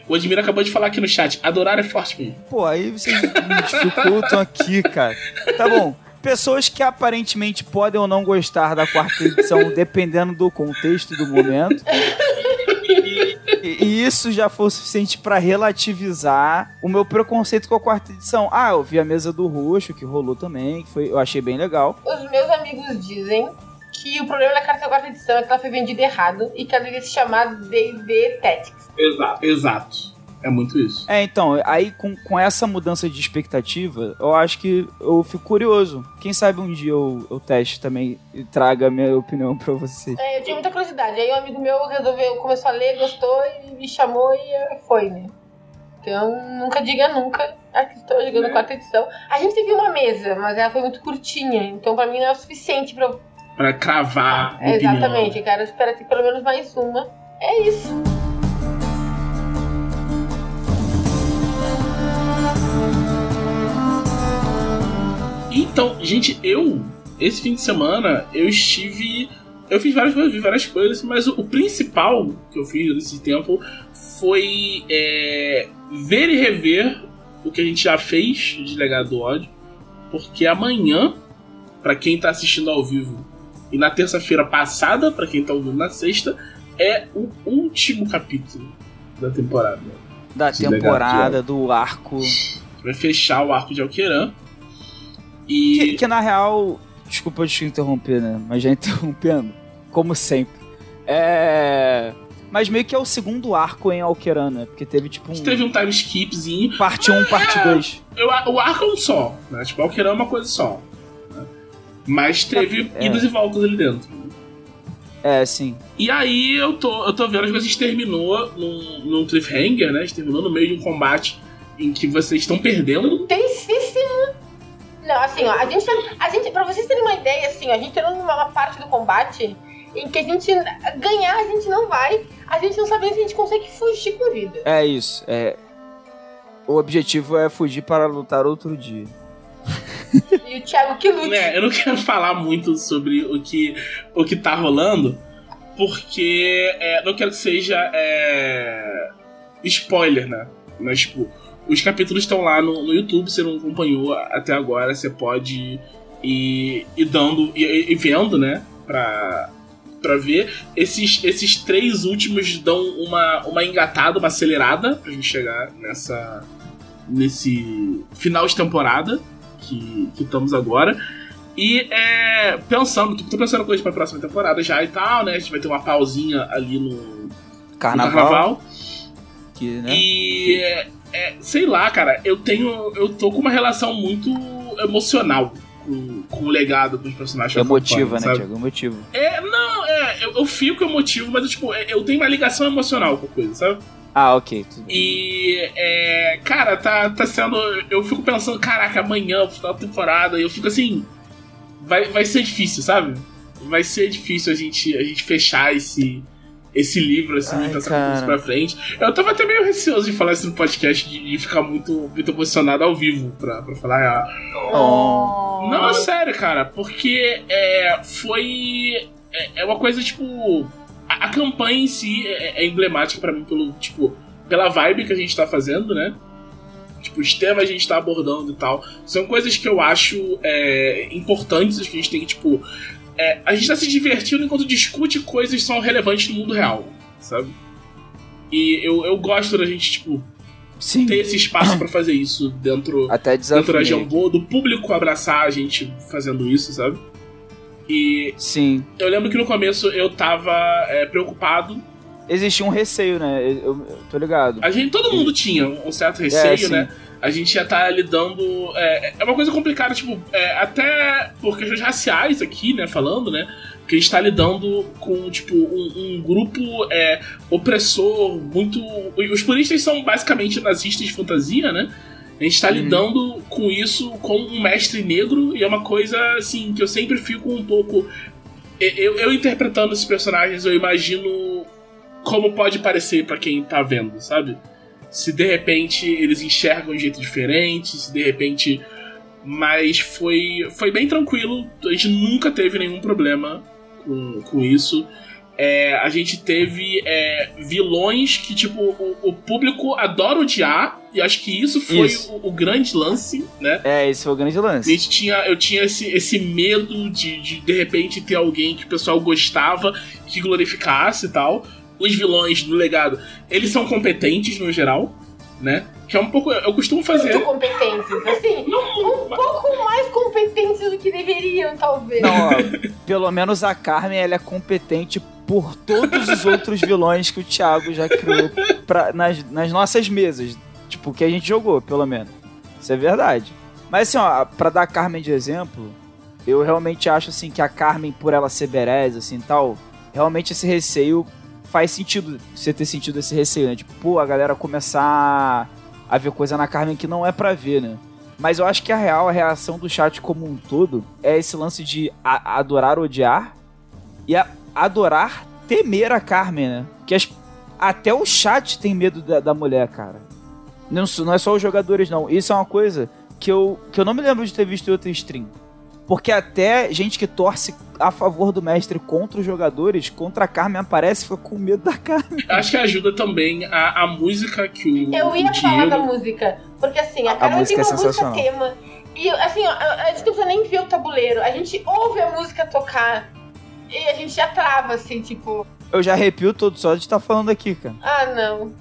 O Admir acabou de falar aqui no chat. Adorar é forte mesmo. Pô, aí vocês me dificultam aqui, cara. Tá bom. Pessoas que aparentemente podem ou não gostar da quarta edição, dependendo do contexto e do momento. E, e isso já foi o suficiente pra relativizar o meu preconceito com a quarta edição. Ah, eu vi a mesa do roxo, que rolou também, que foi, eu achei bem legal. Os meus amigos dizem que o problema da carta da quarta edição é que ela foi vendida errado e que ela devia se chamar D&D Tactics. Exato. Exato. É muito isso. É, então, aí com, com essa mudança de expectativa, eu acho que eu fico curioso. Quem sabe um dia eu, eu teste também e traga a minha opinião pra vocês. É, eu tinha muita curiosidade. Aí um amigo meu resolveu, começou a ler, gostou e me chamou e foi, né? Então, nunca diga nunca. Aqui estou jogando a quarta edição. A gente teve uma mesa, mas ela foi muito curtinha. Então, pra mim, não é o suficiente pra. Pra cravar. É, exatamente. Eu quero esperar ter pelo menos mais uma. É isso. Então, gente, eu, esse fim de semana, eu estive. Eu fiz várias coisas, várias coisas, mas o, o principal que eu fiz nesse tempo foi é, ver e rever o que a gente já fez de Legado do Ódio. Porque amanhã, pra quem tá assistindo ao vivo, e na terça-feira passada, pra quem tá ouvindo na sexta, é o último capítulo da temporada. Da temporada, do arco. Vai fechar o arco de Alqueran. Que, E. que na real. Desculpa eu te interromper, né? Mas já interrompendo. Como sempre. É. Mas meio que é o segundo arco em Alqueran, né? Porque teve tipo um. Teve um time skipzinho. Parte 1, parte 2. Eu, o arco é um só, né? Tipo, Alqueran é uma coisa só. né? Mas teve É. idas e voltas ali dentro. É, sim. E aí eu tô, eu tô vendo que a gente terminou num, num cliffhanger, né? A gente terminou no meio de um combate em que vocês estão perdendo. Intensíssimo! Não, assim, ó, a gente, a gente, pra vocês terem uma ideia, assim, ó, a gente tá numa parte do combate em que a gente ganhar, a gente não vai, a gente não sabe se a gente consegue fugir com vida. É isso, é. O objetivo é fugir para lutar outro dia. E o Thiago que lute. É, eu não quero falar muito sobre o que, o que tá rolando, porque é, não quero que seja é, spoiler, né? Mas, tipo, os capítulos estão lá no, no YouTube, você não acompanhou até agora, você pode ir, ir dando e, vendo, né? Pra, pra ver. Esses, esses três últimos dão uma, uma engatada, uma acelerada pra gente chegar nessa. nesse final de temporada que, que estamos agora. E é, pensando, tô pensando coisas pra próxima temporada já e tal, né? A gente vai ter uma pausinha ali no Carnaval. no carnaval. Que, né? E é, é, sei lá, cara, eu tenho. Eu tô com uma relação muito emocional com, com o legado dos personagens. que eu Emotiva, né, sabe? Thiago? Emotivo. É, não, é, eu, eu fico emotivo, mas tipo, é, eu tenho uma ligação emocional com a coisa, sabe? Ah, ok. Tudo bem. E, é, cara, tá, tá sendo. Eu fico pensando, caraca, amanhã, final da temporada, e eu fico assim. Vai, vai ser difícil, sabe? Vai ser difícil a gente, a gente fechar esse, esse livro, assim, Ai, cara. isso pra frente. Eu tava até meio receoso de falar isso no podcast, de, de ficar muito, muito emocionado ao vivo, pra, pra falar a real. Oh. Não, é sério, cara, porque é, foi. É, é uma coisa, tipo. A, a campanha em si é, é emblemática pra mim pelo, tipo, pela vibe que a gente tá fazendo, né? Tipo, os temas a gente tá abordando e tal. São coisas que eu acho é, importantes, que a gente tem que, tipo. É, a gente tá se divertindo enquanto discute coisas que são relevantes no mundo real, sabe? E eu, eu gosto da gente, tipo, Sim. ter esse espaço pra fazer isso dentro Até dentro da. Jambô, do público abraçar a gente fazendo isso, sabe? E Sim. eu lembro que no começo eu tava é, preocupado. Existia um receio, né? Eu, eu- eu tô ligado. A gente, todo mundo tinha um certo receio, É, né? A gente já tá lidando. É, é uma coisa complicada, tipo, é, até por questões raciais aqui, né? Falando, né? Que a gente tá lidando com, tipo, um, um grupo é, opressor, muito. Os puristas são basicamente nazistas de fantasia, né? A gente tá Uhum. lidando com isso com um mestre negro e é uma coisa, assim, que eu sempre fico um pouco. Eu, eu interpretando esses personagens, eu imagino como pode parecer pra quem tá vendo, sabe? Se de repente eles enxergam de um jeito diferente, se de repente. Mas foi, foi bem tranquilo, a gente nunca teve nenhum problema com, com isso. É, a gente teve é, vilões que, tipo, o, o público adora odiar, e acho que isso foi Isso. O, o grande lance, né? É, esse foi o grande A lance. gente tinha, eu tinha esse, esse medo de, de de repente ter alguém que o pessoal gostava, que glorificasse e tal. Os vilões do legado, eles são competentes no geral, né? Que é um pouco. Eu costumo fazer. Muito competentes, assim. Um pouco mais competentes do que deveriam, talvez. Não, ó, pelo menos a Carmen ela é competente por todos os outros vilões que o Thiago já criou pra, nas, nas nossas mesas. Tipo, que a gente jogou, pelo menos. Isso é verdade. Mas assim, ó, pra dar a Carmen de exemplo, eu realmente acho assim que a Carmen, por ela ser berez, assim tal, realmente esse receio faz sentido você ter sentido esse receio, né? Tipo, pô, a galera começar a ver coisa na Carmen que não é pra ver, né? Mas eu acho que a real, a reação do chat como um todo é esse lance de adorar odiar e adorar temer a Carmen, né? Que as- até o chat tem medo da, da mulher, cara. Não, não é só os jogadores, não. Isso é uma coisa que eu, que eu não me lembro de ter visto em outra stream. Porque até gente que torce a favor do mestre contra os jogadores, contra a Carmen aparece e fica com medo da Carmen. Acho que ajuda também a, a música que o, Eu ia o falar Diego. da música, porque assim, a Carmen música tem é uma música tema. E assim, ó, a a gente não precisa nem ver o tabuleiro. A gente ouve a música tocar e a gente já trava, assim, tipo, Eu já arrepio todo só de estar falando aqui, cara. ah não.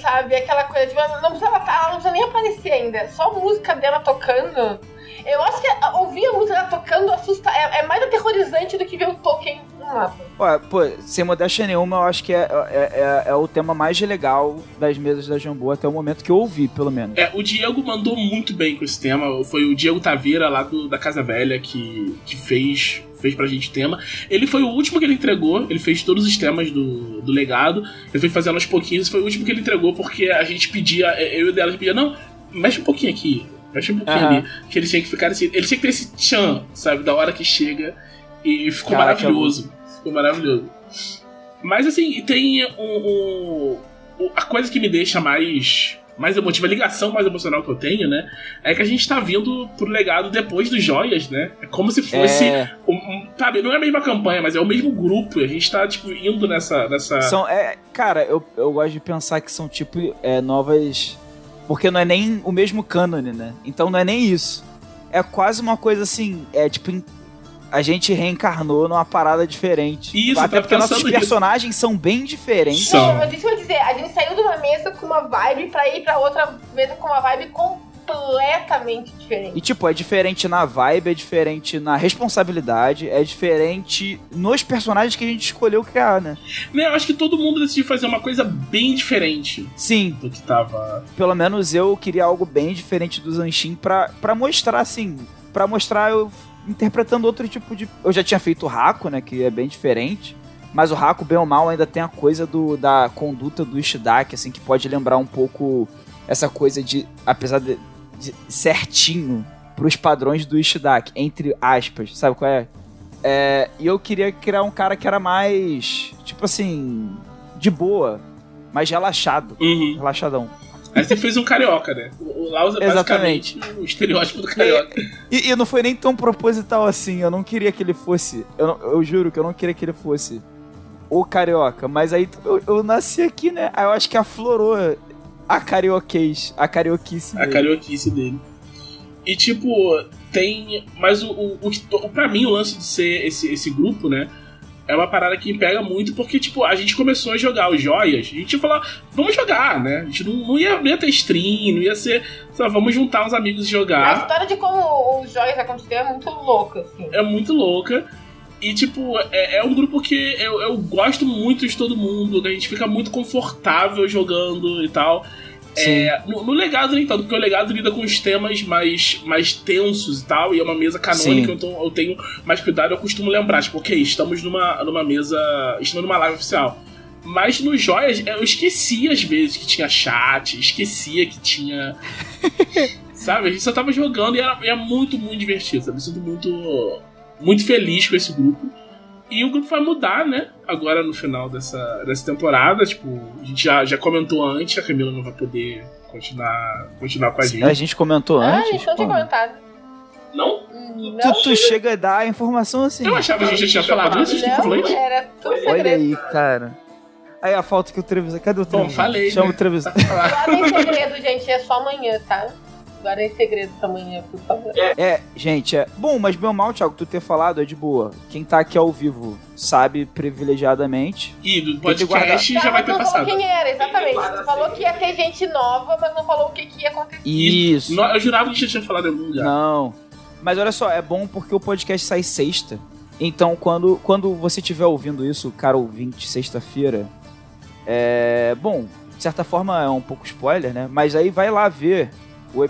Sabe, aquela coisa, tipo, não precisa, ela tá- ela não precisa nem aparecer ainda. Só a música dela tocando. Eu acho que ouvir a música tocando assusta, é, é mais aterrorizante do que ver o Tolkien no mapa. Ó, pô, sem modéstia nenhuma, eu acho que é, é, é- é o tema mais legal das mesas da Jambô até o momento que eu ouvi, pelo menos. É, o Diego mandou muito bem com esse tema. Foi o Diego Taveira, lá do- da Casa Velha, que, que fez, fez pra gente o tema. Ele foi o último que ele entregou, ele fez todos os temas do, do legado. Ele foi fazendo aos pouquinhos, foi o último que ele entregou, porque a gente pedia, eu e o dela, a gente pedia, não, mexe um pouquinho aqui. Eu achei um pouquinho Aham. ali que eles tinham que ficar assim. Eles tinham que ter esse tchan, sabe, da hora que chega. E ficou Caraca, maravilhoso. Ficou maravilhoso. Mas assim, tem um, um- o- a coisa que me deixa mais. Mais emotiva, a ligação mais emocional que eu tenho, né? É que a gente tá vindo pro legado depois dos joias, né? É como se fosse. É, um- um- sabe, não é a mesma campanha, mas é o mesmo grupo. E a gente tá, tipo, indo nessa. nessa... são, é, cara, eu, eu gosto de pensar que são tipo é, novas. Porque não é nem o mesmo cânone, né? Então não é nem isso. É quase uma coisa assim. É tipo. A gente reencarnou numa parada diferente. Isso, Até eu porque nossos nisso. personagens são bem diferentes. São. Não, mas isso eu dizer, a gente saiu de uma mesa com uma vibe pra ir pra outra mesa com uma vibe completamente diferente. E, tipo, é diferente na vibe, é diferente na responsabilidade, é diferente nos personagens que a gente escolheu criar, né? Né, eu acho que todo mundo decidiu fazer uma coisa bem diferente Sim, do que tava. pelo menos eu queria algo bem diferente do Zanshin pra, pra mostrar, assim, pra mostrar eu interpretando outro tipo de... Eu já tinha feito o Haku, né, que é bem diferente, mas o Haku, bem ou mal, ainda tem a coisa do, da conduta do Ishidaki, assim, que pode lembrar um pouco essa coisa de, apesar de certinho pros padrões do Ishidaki, entre aspas, sabe qual é? É, e eu queria criar um cara que era mais, tipo assim, de boa, mais relaxado, Uhum. relaxadão. Aí você fez um carioca, né? O Laus é Exatamente. basicamente o estereótipo do carioca. E, e não foi nem tão proposital assim. Eu não queria que ele fosse. Eu, não- eu juro que eu não queria que ele fosse o carioca. Mas aí eu, eu nasci aqui, né? Aí eu acho que aflorou a carioquês, a carioquice. A dele. carioquice dele. E tipo, tem. Mas o, o, o, pra mim, o lance de ser esse, esse grupo, né? É uma parada que me pega muito, porque, tipo, a gente começou a jogar os joias, a gente ia falar, vamos jogar, né? A gente não, não, ia, não ia ter stream, não ia ser. Só vamos juntar uns amigos e A jogar. história de como os jogos aconteceram é muito louca, assim. é muito louca. E, tipo, é, é um grupo que eu, eu gosto muito de todo mundo, a gente fica muito confortável jogando e tal. É, no, no legado nem tanto, porque o legado lida com os temas mais, mais tensos e tal, e é uma mesa canônica, Sim. então eu tenho mais cuidado, eu costumo lembrar, tipo, ok, estamos numa, numa mesa. Estamos numa live oficial. Mas nos joias, eu esquecia às vezes que tinha chat, esquecia que tinha. sabe? A gente só tava jogando e era, e é muito, muito divertido, sabe? Sinto muito, muito feliz com esse grupo. E o grupo vai mudar, né? Agora no final dessa, dessa temporada. Tipo, a gente já, já comentou antes, a Camila não vai poder continuar, continuar com a gente. A gente comentou Ah, antes. isso não tinha pô. comentado. Não? Hum, Tu, Não, tu chega a dar a informação assim. Eu achava que a gente já tinha falado isso, a gente não falou não, isso. era tudo Olha aí, cara. Aí a falta que o Trevisan. Cadê o Bom, Trevisan? falei. Chama né? o Trevisan. Guarda em segredo, gente, é só amanhã, tá? Guarda em segredo pra amanhã, por favor. É, gente, é. Bom, mas bem ou mal, Thiago, tu ter falado é de boa. Quem tá aqui ao vivo sabe privilegiadamente. E do guardar. podcast já vai ter não falou passado. quem era, exatamente. Tu falou que ia ter gente nova, mas não falou o que, que ia acontecer. Isso. No- Eu jurava que a gente já tinha falado em algum lugar. Não. Mas olha só, é bom porque o podcast sai sexta. Então, quando, quando você estiver ouvindo isso, cara ouvinte, sexta-feira, é. Bom, de certa forma é um pouco spoiler, né? Mas aí vai lá ver.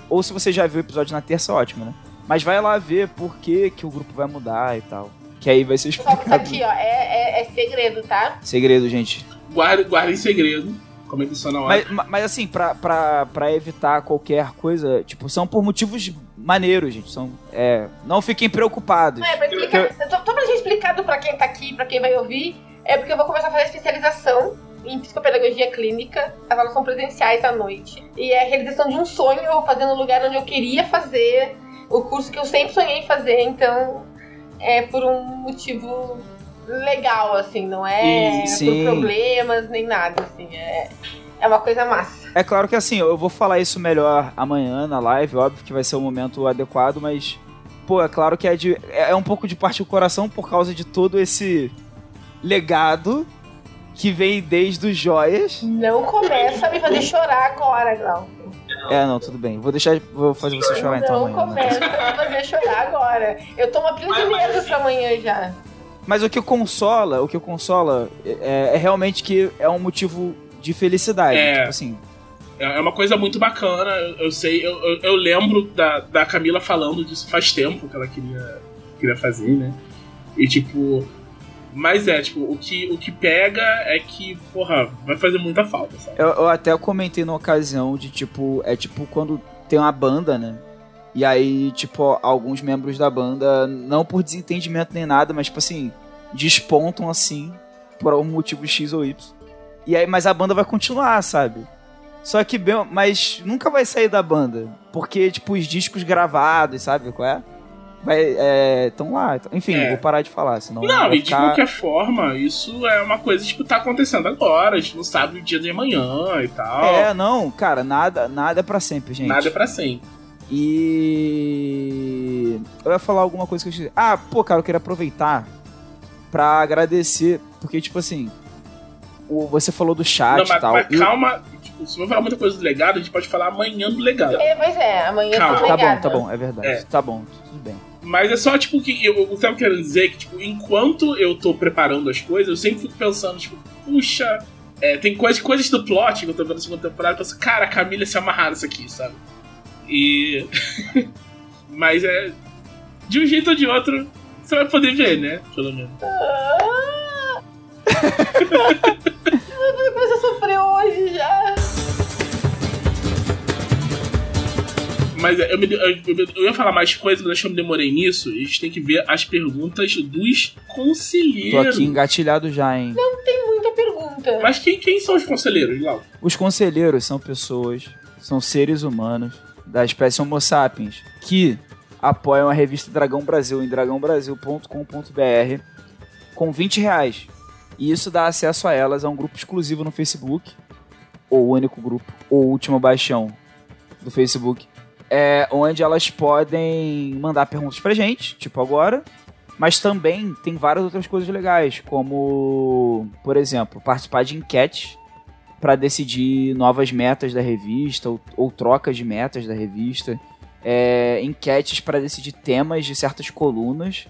Ou se você já viu o episódio na terça, ótimo, né? Mas vai lá ver por que, que o grupo vai mudar e tal. Que aí vai ser Só que isso explicado. aqui, ó, é, é, é segredo, tá? Segredo, gente. Guarda, guarda em segredo. Comenta só na hora. Mas, ma- mas assim, pra, pra, pra evitar qualquer coisa, tipo, são por motivos maneiros, gente. São, é, não fiquem preocupados. Não, é pra explicar. Só, só pra gente explicado pra quem tá aqui, pra quem vai ouvir, é porque eu vou começar a fazer especialização em psicopedagogia clínica. As aulas são presenciais à noite. E é a realização de um sonho, fazer no lugar onde eu queria fazer, o curso que eu sempre sonhei em fazer, então é por um motivo legal, assim, não é Sim. por problemas nem nada, assim. É, é uma coisa massa. É claro que assim, eu vou falar isso melhor amanhã na live, óbvio que vai ser o momento adequado, mas, pô, é claro que é, de, é um pouco de parte do coração por causa de todo esse legado que vem desde os joias. Não começa a me fazer chorar agora, Glauco. É, não, tudo bem. Vou deixar, vou fazer você chorar então não amanhã. né? começa a me fazer chorar agora. Eu tô uma pilha de medo pra amanhã já. Mas o que consola, o que consola é, é realmente que é um motivo de felicidade. É. Tipo assim, É é uma coisa muito bacana. Eu, eu sei, eu, eu, eu lembro da, da Camila falando disso faz tempo que ela queria, queria fazer, né? E tipo. Mas é, tipo, o que, o que pega é que, porra, vai fazer muita falta, sabe? Eu, eu até comentei na ocasião de tipo, é tipo quando tem uma banda, né? E aí, tipo, alguns membros da banda, não por desentendimento nem nada, mas tipo assim, despontam assim, por algum motivo X ou Y. E aí, mas a banda vai continuar, sabe? Só que, mas nunca vai sair da banda. Porque, tipo, os discos gravados, sabe qual é? Vai, é, tão lá. Enfim, É. vou parar de falar, senão Não, e de ficar... qualquer forma, isso é uma coisa, tipo, tá acontecendo agora, a gente não sabe o dia de amanhã e tal. É, não, cara, nada, nada é pra sempre, gente. Nada é pra sempre. E eu ia falar alguma coisa que eu esqueci. Ah, pô, cara, eu queria aproveitar pra agradecer, porque tipo assim, o, você falou do chat não, e mas, tal. mas calma, se for falar muita coisa do legado, a gente pode falar amanhã do legado. É, pois é, amanhã Calma. eu tô Tá bom, tá bom, é verdade. É. Tá bom, tudo bem. Mas é só, tipo, que eu, eu tava querendo dizer que, tipo, enquanto eu tô preparando as coisas, eu sempre fico pensando, tipo, puxa, é, tem coisas, coisas do plot que eu tô vendo na segunda temporada, eu penso, cara, a Camila se amarrar nisso aqui, sabe? E. Mas é. De um jeito ou de outro, você vai poder ver, né? Pelo menos. Ah! Eu comecei a sofrer hoje já. Mas eu, me- eu- eu- ia falar mais coisas, mas acho que eu me demorei nisso. A gente tem que ver as perguntas dos Tô conselheiros. aqui engatilhado já, hein? Tem muita pergunta. Mas quem, quem são os conselheiros, Lau? Os conselheiros são pessoas, são seres humanos da espécie Homo sapiens que apoiam a revista Dragão Brasil em dragãobrasil.com.br com 20 reais. E isso dá acesso a elas a um grupo exclusivo no Facebook, ou o único grupo, ou o último baixão do Facebook, é, onde elas podem mandar perguntas pra gente, tipo agora, mas também tem várias outras coisas legais, como, por exemplo, participar de enquetes para decidir novas metas da revista ou, ou trocas de metas da revista, é, enquetes para decidir temas de certas colunas.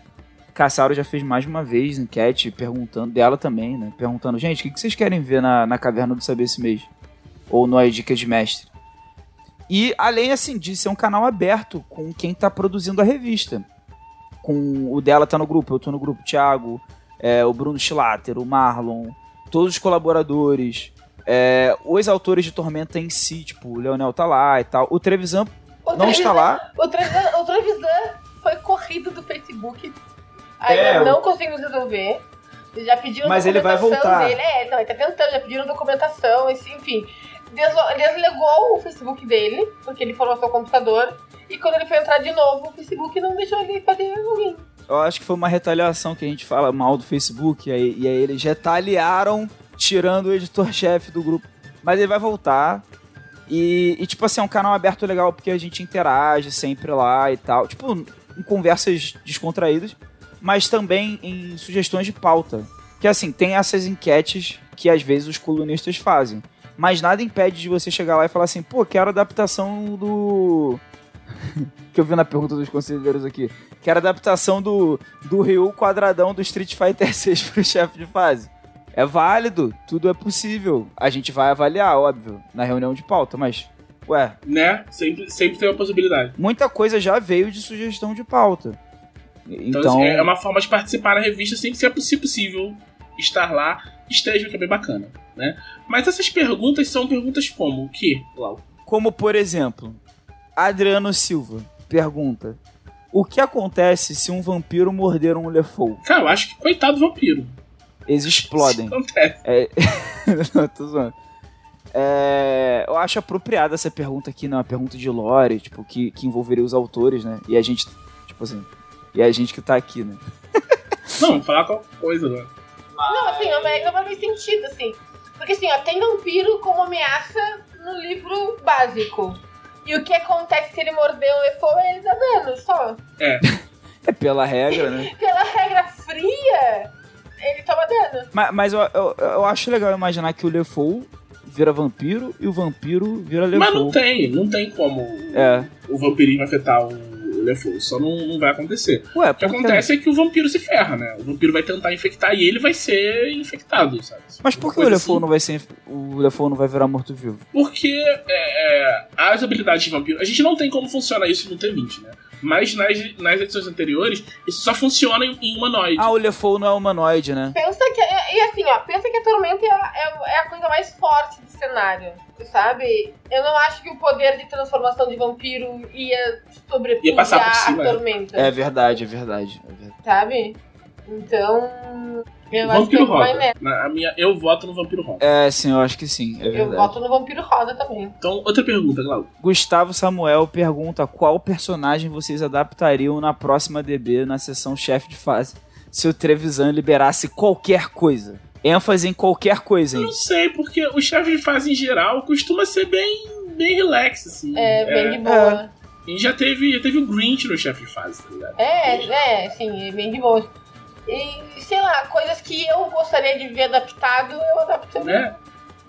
Caçaro já fez mais uma vez enquete perguntando dela também, né? Perguntando, gente, o que vocês querem ver na, na Caverna do Saber esse mês? Ou no As Dicas de Mestre? E além, assim, de ser um canal aberto com quem tá produzindo a revista. Com o dela tá no grupo, eu tô no grupo, o Thiago, é, o Bruno Schlatter, o Marlon, todos os colaboradores, é, os autores de Tormenta em si, tipo, o Leonel tá lá e tal. O Trevisan O não está Trevisan- lá. O Trevisan, o Trevisan foi corrido do Facebook. Ainda É, não conseguimos resolver. Já pediram Mas ele vai voltar. dele. É, então, ele tá tentando, já pediram documentação, enfim. Deslegou o Facebook dele, porque ele formatou o computador. E quando ele foi entrar de novo, o Facebook não deixou ele fazer login. Eu acho que foi uma retaliação que a gente fala mal do Facebook, e aí, e aí eles retaliaram tirando o editor-chefe do grupo. Mas ele vai voltar. E, e, tipo assim, é um canal aberto legal porque a gente interage sempre lá e tal. Tipo, em conversas descontraídas, mas também em sugestões de pauta. Que assim, tem essas enquetes que às vezes os colunistas fazem. Mas nada impede de você chegar lá e falar assim, pô, quero adaptação do. que eu vi na pergunta dos conselheiros aqui. Quero adaptação do, do Ryu quadradão do Street Fighter 6 pro chefe de fase. É válido, tudo é possível. A gente vai avaliar, óbvio, na reunião de pauta, mas, ué, Né? Sempre, sempre tem uma possibilidade. muita coisa já veio de sugestão de pauta. Então, Então, assim, é uma forma de participar da revista sempre que é possível estar lá, esteja, que é bem bacana, né? Mas essas perguntas são perguntas como? O quê, Lau? como por exemplo, Adriano Silva pergunta: O que acontece se um vampiro morder um Lefou? Cara, eu acho que coitado do vampiro. Eles explodem. Isso acontece. É... Não, tô zoando. É, Eu acho apropriada essa pergunta aqui, né? Uma pergunta de lore, tipo, que, que envolveria os autores, né? E a gente, tipo assim, e a gente que tá aqui, né? Não, falar qualquer coisa agora. Não, assim, não vai- não fazer sentido, assim. Porque assim, ó, tem vampiro como ameaça no livro básico. E o que acontece se ele morder um Lefou é ele dá dano, só. É. É pela regra, né? Pela regra fria, ele toma dano. Mas, mas eu, eu, eu acho legal imaginar que o Lefou vira vampiro e o vampiro vira Lefou. Mas não tem, não tem como É. o vampirismo afetar o Lefou. Só não, não vai acontecer. Ué, O que acontece é que o vampiro se ferra, né? O vampiro vai tentar infectar e ele vai ser infectado, sabe? Mas por que o Lefou assim. não vai ser. O Lefou não vai virar morto-vivo? Porque é, é, as habilidades de vampiro. A gente não tem como funciona isso no T20, né? Mas nas, nas edições anteriores, isso só funciona em, em humanoide. Ah, o Lefou não é humanoide, né? Pensa que. E assim, ó, pensa que a tormenta é, a- é- é a coisa mais forte cenário. sabe? Eu não acho que o poder de transformação de vampiro ia sobrepujar Ia passar por cima, a é. tormenta, É verdade, é verdade. É verdade. sabe? Então, eu acho que Vampiro Rosa. nessa. Na, a minha, eu voto no Vampiro Rosa. É, sim, eu acho que sim, é Eu verdade. voto no vampiro rosa também. Então, outra pergunta, Glauco. Gustavo Samuel pergunta qual personagem vocês adaptariam na próxima DB na sessão chefe de fase se o Trevisan liberasse qualquer coisa. Ênfase em qualquer coisa, Eu não sei, porque o chefe de fase em geral costuma ser bem, bem relax, assim. É, bem de boa. A gente já teve, já teve o Grinch no chefe de fase, tá ligado? É, é, sim, é bem de boa. E, sei lá, coisas que eu gostaria de ver adaptado, eu adapto também. Né?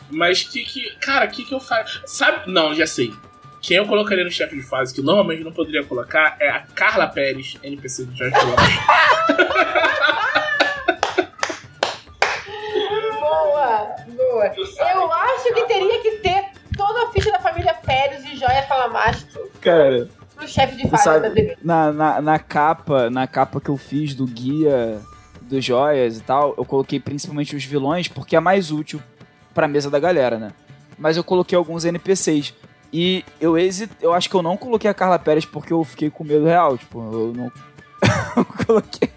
Mas que que. Cara, o que que eu faço? Sabe. Não, já sei. Quem eu colocaria no chefe de fase, que normalmente não poderia colocar, é a Carla Pérez, NPC do George Lucas. Boa, boa. Eu acho que teria que ter toda a ficha da família Pérez e Joia Salamastro Cara, pro chefe de sabe, DB. na, na, na capa, na capa que eu fiz do guia dos joias e tal, eu coloquei principalmente os vilões porque é mais útil pra mesa da galera, né? Mas eu coloquei alguns NPCs. E eu hesi- eu acho que eu não coloquei a Carla Pérez porque eu fiquei com medo real, tipo, eu não eu coloquei.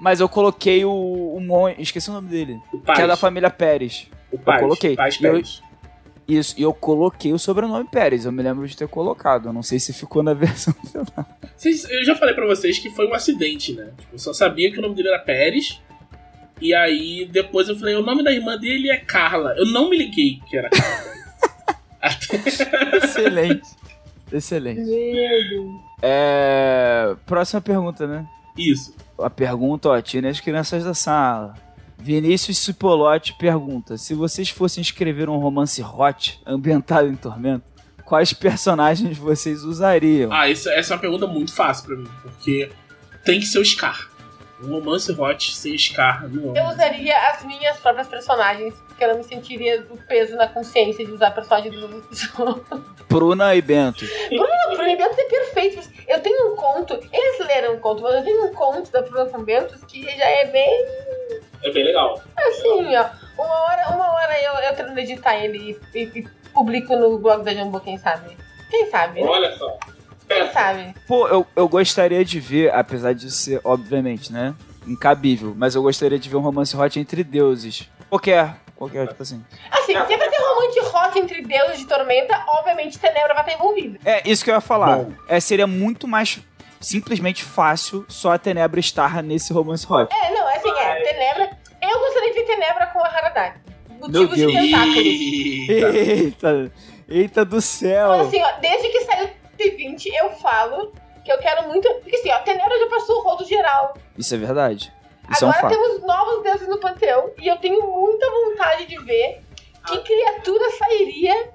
Mas eu coloquei o, o Mon... esqueci o nome dele, O Paz. que é da família Pérez. O Paz. coloquei. Paz E eu- Pérez. Isso, e eu coloquei o sobrenome Pérez, eu me lembro de ter colocado, eu não sei se ficou na versão final. Eu já falei pra vocês que foi um acidente, né? Tipo, eu só sabia que o nome dele era Pérez. E aí, depois eu falei, o nome da irmã dele é Carla. Eu não me liguei que era Carla. Até- Excelente. Excelente. É... Próxima pergunta, né? Isso. A pergunta, ó, tirem as crianças da sala. Vinícius Cipolotti pergunta: se vocês fossem escrever um romance hot ambientado em Tormento, quais personagens vocês usariam? Ah, essa, essa é uma pergunta muito fácil pra mim. Porque tem que ser o Scar. Um romance hot sem Scar não Eu usaria as minhas próprias personagens, porque eu não me sentiria do peso na consciência de usar personagens de outras pessoas. Pruna e Bento. Bruno Bentos é perfeito. Eu tenho um conto, eles leram um conto, mas eu tenho um conto da Bruna com Bentos que já é bem É bem legal. assim, ó. Uma hora, uma hora eu, eu tento editar ele e, e- e publico no blog da Jumbo, quem sabe? Quem sabe? né? Olha só. Quem sabe? Pô, eu, eu gostaria de ver, apesar de ser, obviamente, né? Incabível, mas eu gostaria de ver um romance hot entre deuses. Qualquer, qualquer, tipo assim. Assim, sempre tem um romance hot entre deuses de tormenta, obviamente Tenebra vai estar envolvida. É, isso que eu ia falar. Bom. É, seria muito mais simplesmente fácil só a Tenebra estar nesse romance hot. É, não, assim, é, Tenebra. Eu gostaria de ver Tenebra com a Haradai. Motivos de Deus. tentáculos. Eita. Eita, eita do céu. Então, assim, ó, desde que saiu T20, eu falo que eu quero muito. Porque assim, ó, Tenebra já passou o rodo geral. Isso é verdade. Isso é um Agora fato. temos novos deuses no panteão. E eu tenho muita vontade de ver que criatura sairia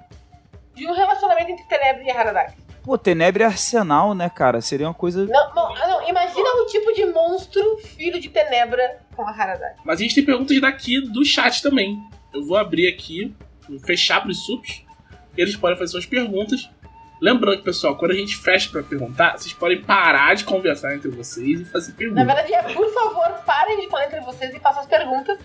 de um relacionamento entre Tenebra e Haradai. Pô, Tenebra e Arsenal, né, cara? Seria uma coisa. Não, não, não, imagina o tipo de monstro filho de Tenebra com a Haradai. Mas a gente tem perguntas daqui do chat também. Eu vou abrir aqui, vou fechar pros subs. Eles podem fazer suas perguntas. Lembrando, pessoal, quando a gente fecha pra perguntar, vocês podem parar de conversar entre vocês e fazer Na perguntas. verdade, é, por favor, parem de falar entre vocês e façam as perguntas.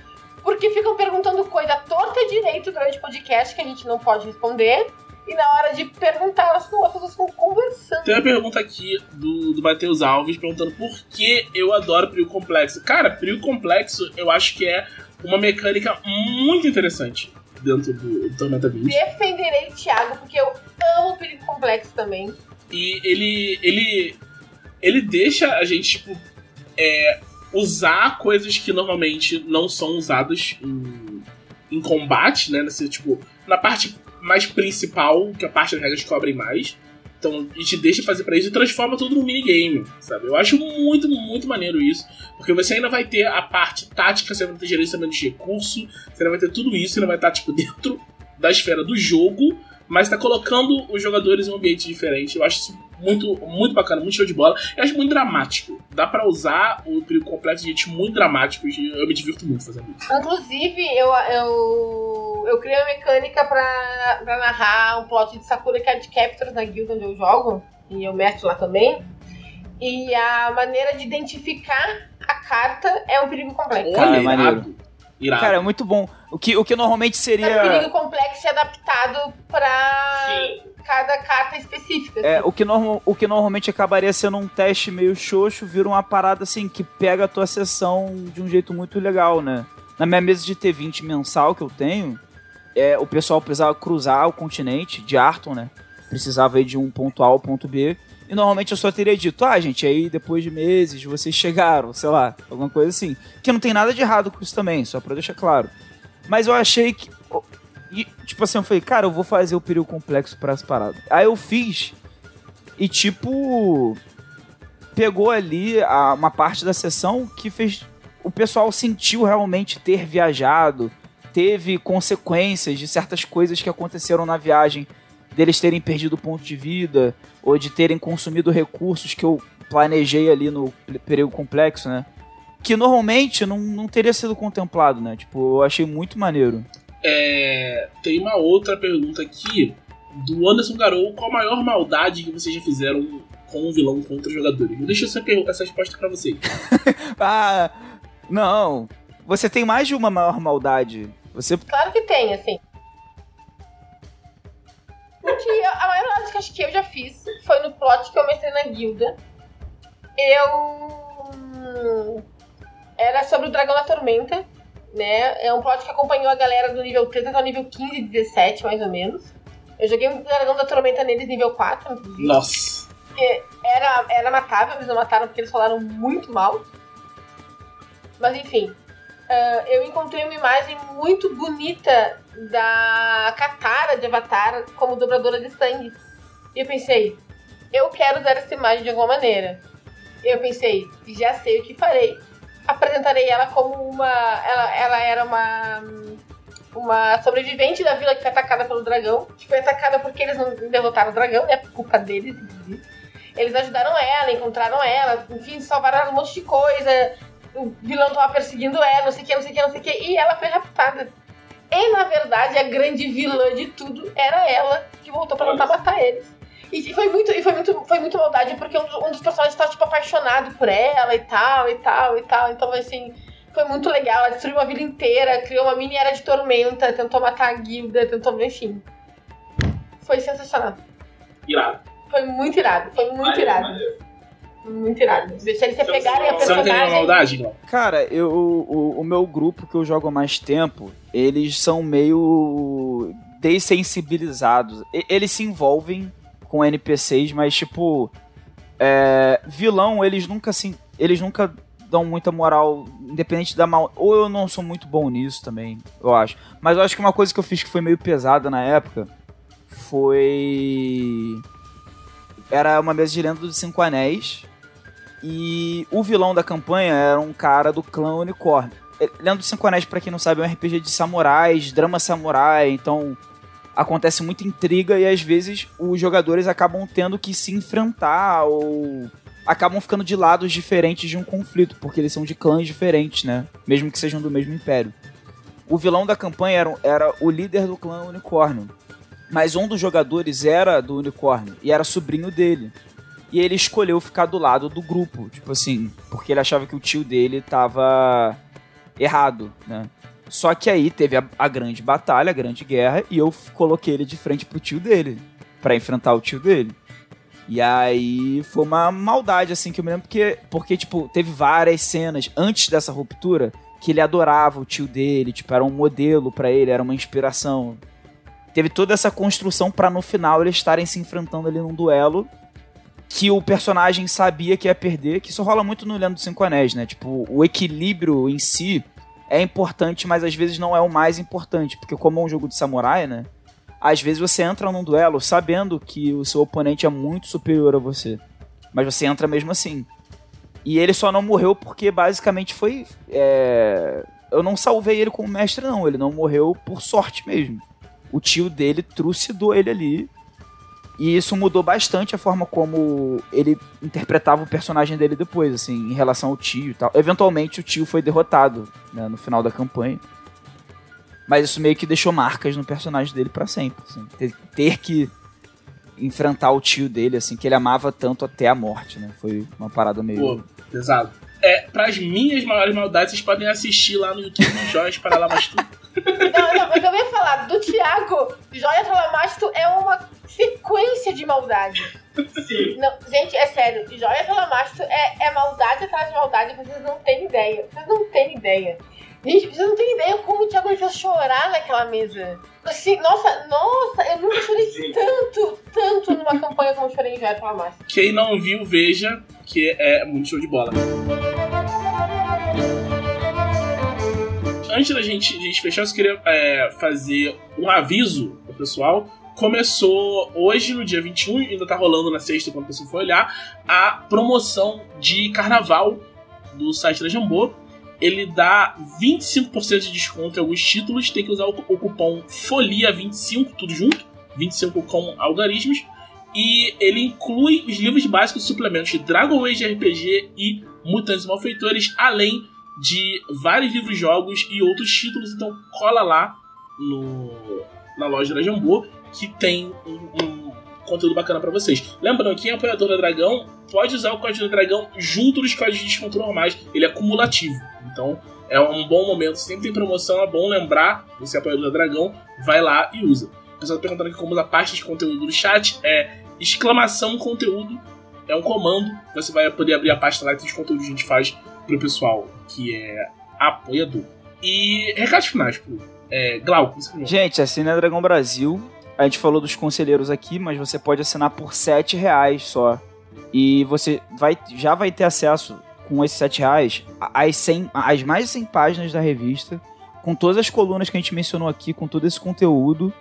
Porque ficam perguntando coisa torta e direito durante o podcast que a gente não pode responder. E na hora de perguntar, elas não vocês ficam conversando. Tem uma pergunta aqui do, do Matheus Alves perguntando por que eu adoro Prio Complexo. Cara, Prio Complexo eu acho que é uma mecânica muito interessante dentro do, do Tormenta 20. Defenderei Thiago, porque eu amo o perigo complexo também. E ele, ele, ele deixa a gente, tipo, é, usar coisas que normalmente não são usadas em, em combate, né? Nesse, tipo, na parte mais principal, que a parte das regras cobrem mais. Então, a gente deixa fazer pra isso e transforma tudo num minigame, sabe? Eu acho muito, muito maneiro isso. Porque você ainda vai ter a parte tática, você vai ter gerenciamento de recurso, você ainda vai ter tudo isso, ainda vai estar, tipo, dentro da esfera do jogo, mas tá colocando os jogadores em um ambiente diferente. Eu acho isso muito, muito bacana, muito show de bola. Eu acho muito dramático. Dá pra usar o perigo complexo de jeitos muito dramáticos e eu me divirto muito fazendo isso. Inclusive, eu, eu, eu criei uma mecânica pra, pra narrar um plot de Sakura Card Captors na guilda onde eu jogo. E eu mestro lá também. E a maneira de identificar a carta é um perigo complexo. Cara, é maneiro. irado. Cara, é muito bom. O que, o que normalmente Mas o perigo seria. complexo é adaptado pra cada carta específica. É, assim. o que, norma- o que normalmente acabaria sendo um teste meio xoxo, vira uma parada assim que pega a tua sessão de um jeito muito legal, né? Na minha mesa de T20 mensal que eu tenho, é, o pessoal precisava cruzar o continente de Arton, né? Precisava ir de um ponto A ao ponto B. E normalmente eu só teria dito, ah, gente, aí depois de meses vocês chegaram, sei lá, alguma coisa assim. Que não tem nada de errado com isso também, só pra deixar claro. Mas eu achei que. e, tipo assim, eu falei, cara, eu vou fazer o período complexo para essa parada. Aí eu fiz. E tipo. Pegou ali a- uma parte da sessão que fez. O pessoal sentiu realmente ter viajado. Teve consequências de certas coisas que aconteceram na viagem. Deles terem perdido o ponto de vida. Ou de terem consumido recursos que eu planejei ali no período complexo, né? Que normalmente não, não teria sido contemplado, né? Tipo, eu achei muito maneiro. É, tem uma outra pergunta aqui do Anderson Garou. Qual a maior maldade que vocês já fizeram com um vilão contra os jogadores? Eu deixo essa, essa resposta pra vocês. Ah, não. Você tem mais de uma maior maldade. Você. Claro que tem, assim. O que eu- a maior análise que acho que eu já fiz foi no plot que eu mestrei na guilda. Eu. hum, Era sobre o Dragão da Tormenta, né? É um plot que acompanhou a galera do nível 3 até o nível 15 e 17, mais ou menos. Eu joguei o Dragão da Tormenta neles nível 4, inclusive. Nossa. Era, era matável, eles não mataram porque eles falaram muito mal. Mas enfim. Ah, eu encontrei uma imagem muito bonita da Katara de Avatar como dobradora de sangue. E eu pensei, eu quero usar essa imagem de alguma maneira. Eu pensei, já sei o que farei. Apresentarei ela como uma. Ela, ela era uma. Uma sobrevivente da vila que foi atacada pelo dragão. Que foi atacada porque eles não derrotaram o dragão, né? Por culpa deles, inclusive. Eles ajudaram ela, encontraram ela, enfim, salvaram um monte de coisa. O vilão tava perseguindo ela, não sei o que, não sei o que, não sei o que. E ela foi raptada. E na verdade, a grande vilã de tudo era ela, que voltou pra tentar matar eles. E foi muito, e foi muito, foi muito maldade, porque um, um dos personagens tava, tipo, apaixonado por ela e tal, e tal, e tal. Então, assim, foi muito legal. Ela destruiu uma vila inteira, criou uma mini era de tormenta, tentou matar a guilda, tentou, enfim. Foi sensacional. Irado. Foi muito irado, foi muito irado. Muito irado. Deixar eles se pegarem a Você não tem personagem. maldade? Cara, eu, o, o meu grupo que eu jogo há mais tempo, eles são meio dessensibilizados. Eles se envolvem com NPCs, mas tipo. é, vilão, eles nunca assim. Eles nunca dão muita moral, independente da mal. Ou eu não sou muito bom nisso também, eu acho. Mas eu acho que uma coisa que eu fiz que foi meio pesada na época foi. Era uma mesa de lenda dos Cinco Anéis. E o vilão da campanha era um cara do clã Unicórnio. É, Lenda dos Cinco Anéis, pra quem não sabe, é um RPG de samurais, drama samurai, então acontece muita intriga e às vezes os jogadores acabam tendo que se enfrentar ou acabam ficando de lados diferentes de um conflito, porque eles são de clãs diferentes, né? Mesmo que sejam do mesmo império. O vilão da campanha era, era o líder do clã Unicórnio. Mas um dos jogadores era do Unicórnio e era sobrinho dele. E ele escolheu ficar do lado do grupo, tipo assim, porque ele achava que o tio dele tava errado, né? Só que aí teve a, a grande batalha, a grande guerra, e eu coloquei ele de frente pro tio dele, pra enfrentar o tio dele. E aí foi uma maldade, assim, que eu me lembro, porque, porque, tipo, teve várias cenas antes dessa ruptura que ele adorava o tio dele, tipo, era um modelo pra ele, era uma inspiração. Teve toda essa construção pra no final eles estarem se enfrentando ali num duelo que o personagem sabia que ia perder, que isso rola muito no Lendo dos Cinco Anéis, né? Tipo, o equilíbrio em si é importante, mas às vezes não é o mais importante, porque como é um jogo de samurai, né? Às vezes você entra num duelo sabendo que o seu oponente é muito superior a você, mas você entra mesmo assim. E ele só não morreu porque basicamente foi. é, Eu não salvei ele como mestre, não. Ele não morreu por sorte mesmo. O tio dele trucidou ele ali e isso mudou bastante a forma como ele interpretava o personagem dele depois, assim, em relação ao tio e tal. Eventualmente o tio foi derrotado né, no final da campanha. Mas isso meio que deixou marcas no personagem dele pra sempre. assim. Ter, ter que enfrentar o tio dele, assim, que ele amava tanto até a morte, né? Foi uma parada meio. Pô, pesado. É, pras minhas maiores maldades, vocês podem assistir lá no YouTube Joias para lá mais tudo. Não, não, mas eu ia falar, do Thiago, Joia Talamasto é uma sequência de maldade. Sim. Não, gente, é sério, Joia Talamasto é, é maldade atrás de maldade, vocês não têm ideia. Vocês não têm ideia. Gente, vocês não têm ideia como o Thiago me fez chorar naquela mesa. Assim, nossa, nossa, eu nunca chorei Sim. tanto, tanto numa campanha como eu chorei em Joia Talamasto. Quem não viu, veja, que é muito show de bola. Antes da gente, gente fechar, eu queria é, fazer um aviso pro pessoal. Começou hoje, no dia 21, e ainda tá rolando na sexta, quando a pessoa for olhar, a promoção de carnaval do site da Jambô. Ele dá 25% de desconto em alguns títulos, tem que usar o, cupom FOLIA25, tudo junto, 25 com algarismos. E ele inclui os livros básicos e suplementos de Dragon Age RPG e Mutantes Malfeitores, além de vários livros jogos e outros títulos. Então cola lá no, na loja da Jambô que tem um, um conteúdo bacana pra vocês. Lembrando, quem é apoiador da Dragão pode usar o código da Dragão junto dos códigos de desconto normais. Ele é cumulativo. Então é um bom momento. Sempre tem promoção, é bom lembrar. Você é apoiador da Dragão, vai lá e usa. O pessoal tá perguntando aqui como usar pasta de conteúdo do chat. É exclamação conteúdo. É um comando. Você vai poder abrir a pasta lá e tem os conteúdos que a gente faz pro pessoal que é apoiador. E recados finais, pô. É, Glauco. Gente, assina a Dragão Brasil. A gente falou dos conselheiros aqui, mas você pode assinar por 7 reais só. E você vai, já vai ter acesso com esses 7 reais às, 100, às mais de 100 páginas da revista, com todas as colunas que a gente mencionou aqui, com todo esse conteúdo.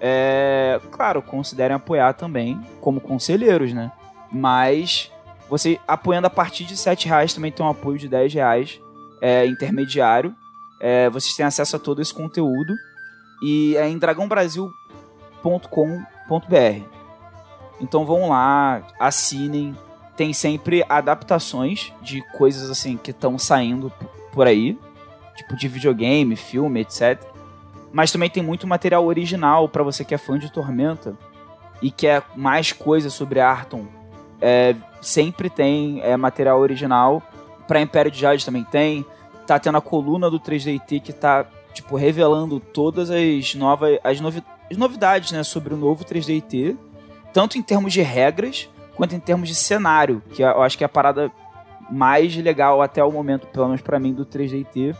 É, claro, considerem apoiar também como conselheiros, né? Mas você apoiando a partir de 7 reais também tem um apoio de 10 reais é, intermediário. É, vocês têm acesso a todo esse conteúdo. E é em dragãobrasil.com.br. Então vão lá, assinem. Tem sempre adaptações de coisas assim que estão saindo por aí, tipo de videogame, filme, etc. Mas também tem muito material original para você que é fã de Tormenta e quer mais coisas sobre Arton. É, sempre tem é, material original. Pra Império de Jade também tem. Tá tendo a coluna do 3DT que tá tipo revelando todas as novas as, novi as novidades, né, sobre o novo 3DT, tanto em termos de regras quanto em termos de cenário, que eu acho que é a parada mais legal até o momento, pelo menos pra mim do 3DT.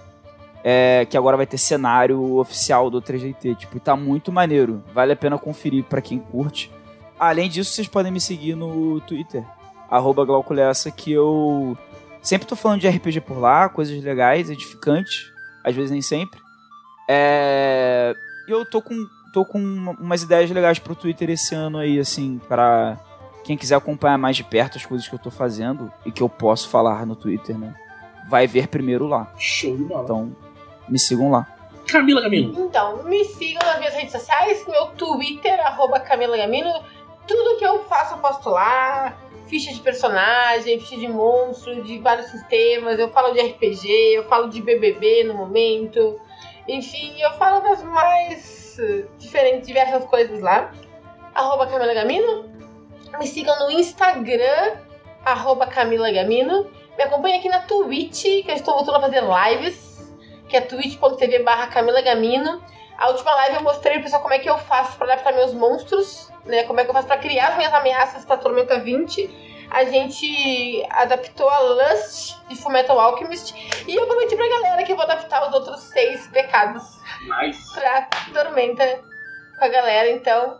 É, que agora vai ter cenário oficial do 3DT, tipo, tá muito maneiro. Vale a pena conferir pra quem curte. Além disso, vocês podem me seguir no Twitter, arroba Glauculessa, que eu sempre tô falando de RPG por lá, coisas legais, edificantes, às vezes nem sempre. É... E eu tô com, tô com umas ideias legais pro Twitter esse ano aí, assim, para quem quiser acompanhar mais de perto as coisas que eu tô fazendo e que eu posso falar no Twitter, né? Vai ver primeiro lá. Show de bola. Então, me sigam lá. Camila Camilo. Então, me sigam nas minhas redes sociais, meu Twitter, arroba Camila Gamino. Tudo que eu faço eu posto lá. Ficha de personagem, ficha de monstro, de vários sistemas. Eu falo de RPG, eu falo de BBB no momento. Enfim, eu falo das mais diferentes, diversas coisas lá. Arroba Camila Gamino. Me sigam no Instagram, arroba Camila Gamino. Me acompanhe aqui na Twitch, que eu estou voltando a fazer lives, que é twitch.tv barra Camila Gamino. A última live eu mostrei pro pessoal como é que eu faço para adaptar meus monstros, né? Como é que eu faço para criar as minhas ameaças pra Tormenta 20. A gente adaptou a Lust de Fullmetal Alchemist. E eu prometi pra galera que eu vou adaptar os outros seis pecados Pra Tormenta com a galera, então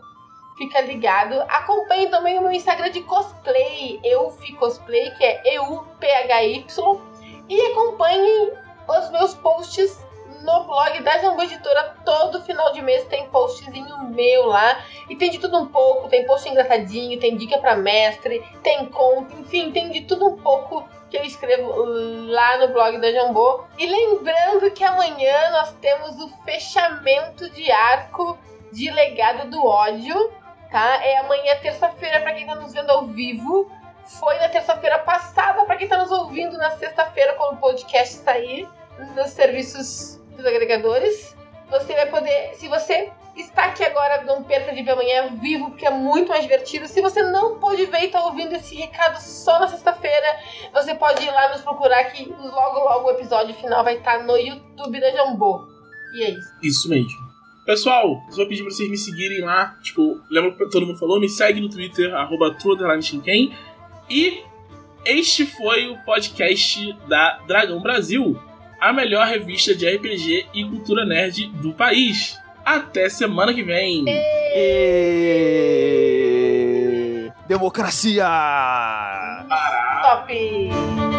fica ligado. Acompanhe também o meu Instagram de cosplay, Eufi Cosplay, que é E-U-P-H-Y. E acompanhem os meus posts no blog da Jambu Editora. Todo final de mês tem postzinho meu lá. E tem de tudo um pouco. Tem post engraçadinho, tem dica pra mestre, tem conto, enfim, tem de tudo um pouco que eu escrevo lá no blog da Jambô. E lembrando que amanhã nós temos o fechamento de arco de Legado do Ódio, tá? É amanhã, terça-feira, pra quem tá nos vendo ao vivo. Foi na terça-feira passada, pra quem tá nos ouvindo na sexta-feira, quando o podcast sair nos serviços dos agregadores. Você vai poder, se você está aqui agora, não perca de ver amanhã vivo, porque é muito mais divertido. Se você não pôde ver e está ouvindo esse recado só na sexta-feira, você pode ir lá nos procurar que logo, logo o episódio final vai estar no YouTube da Jambô. E é isso. Isso mesmo. Pessoal, vou pedir pra vocês me seguirem lá. Tipo, lembra que todo mundo falou? Me segue no Twitter, arroba. E este foi o podcast da Dragão Brasil, a melhor revista de RPG e cultura nerd do país. Até semana que vem. E... Democracia! Top!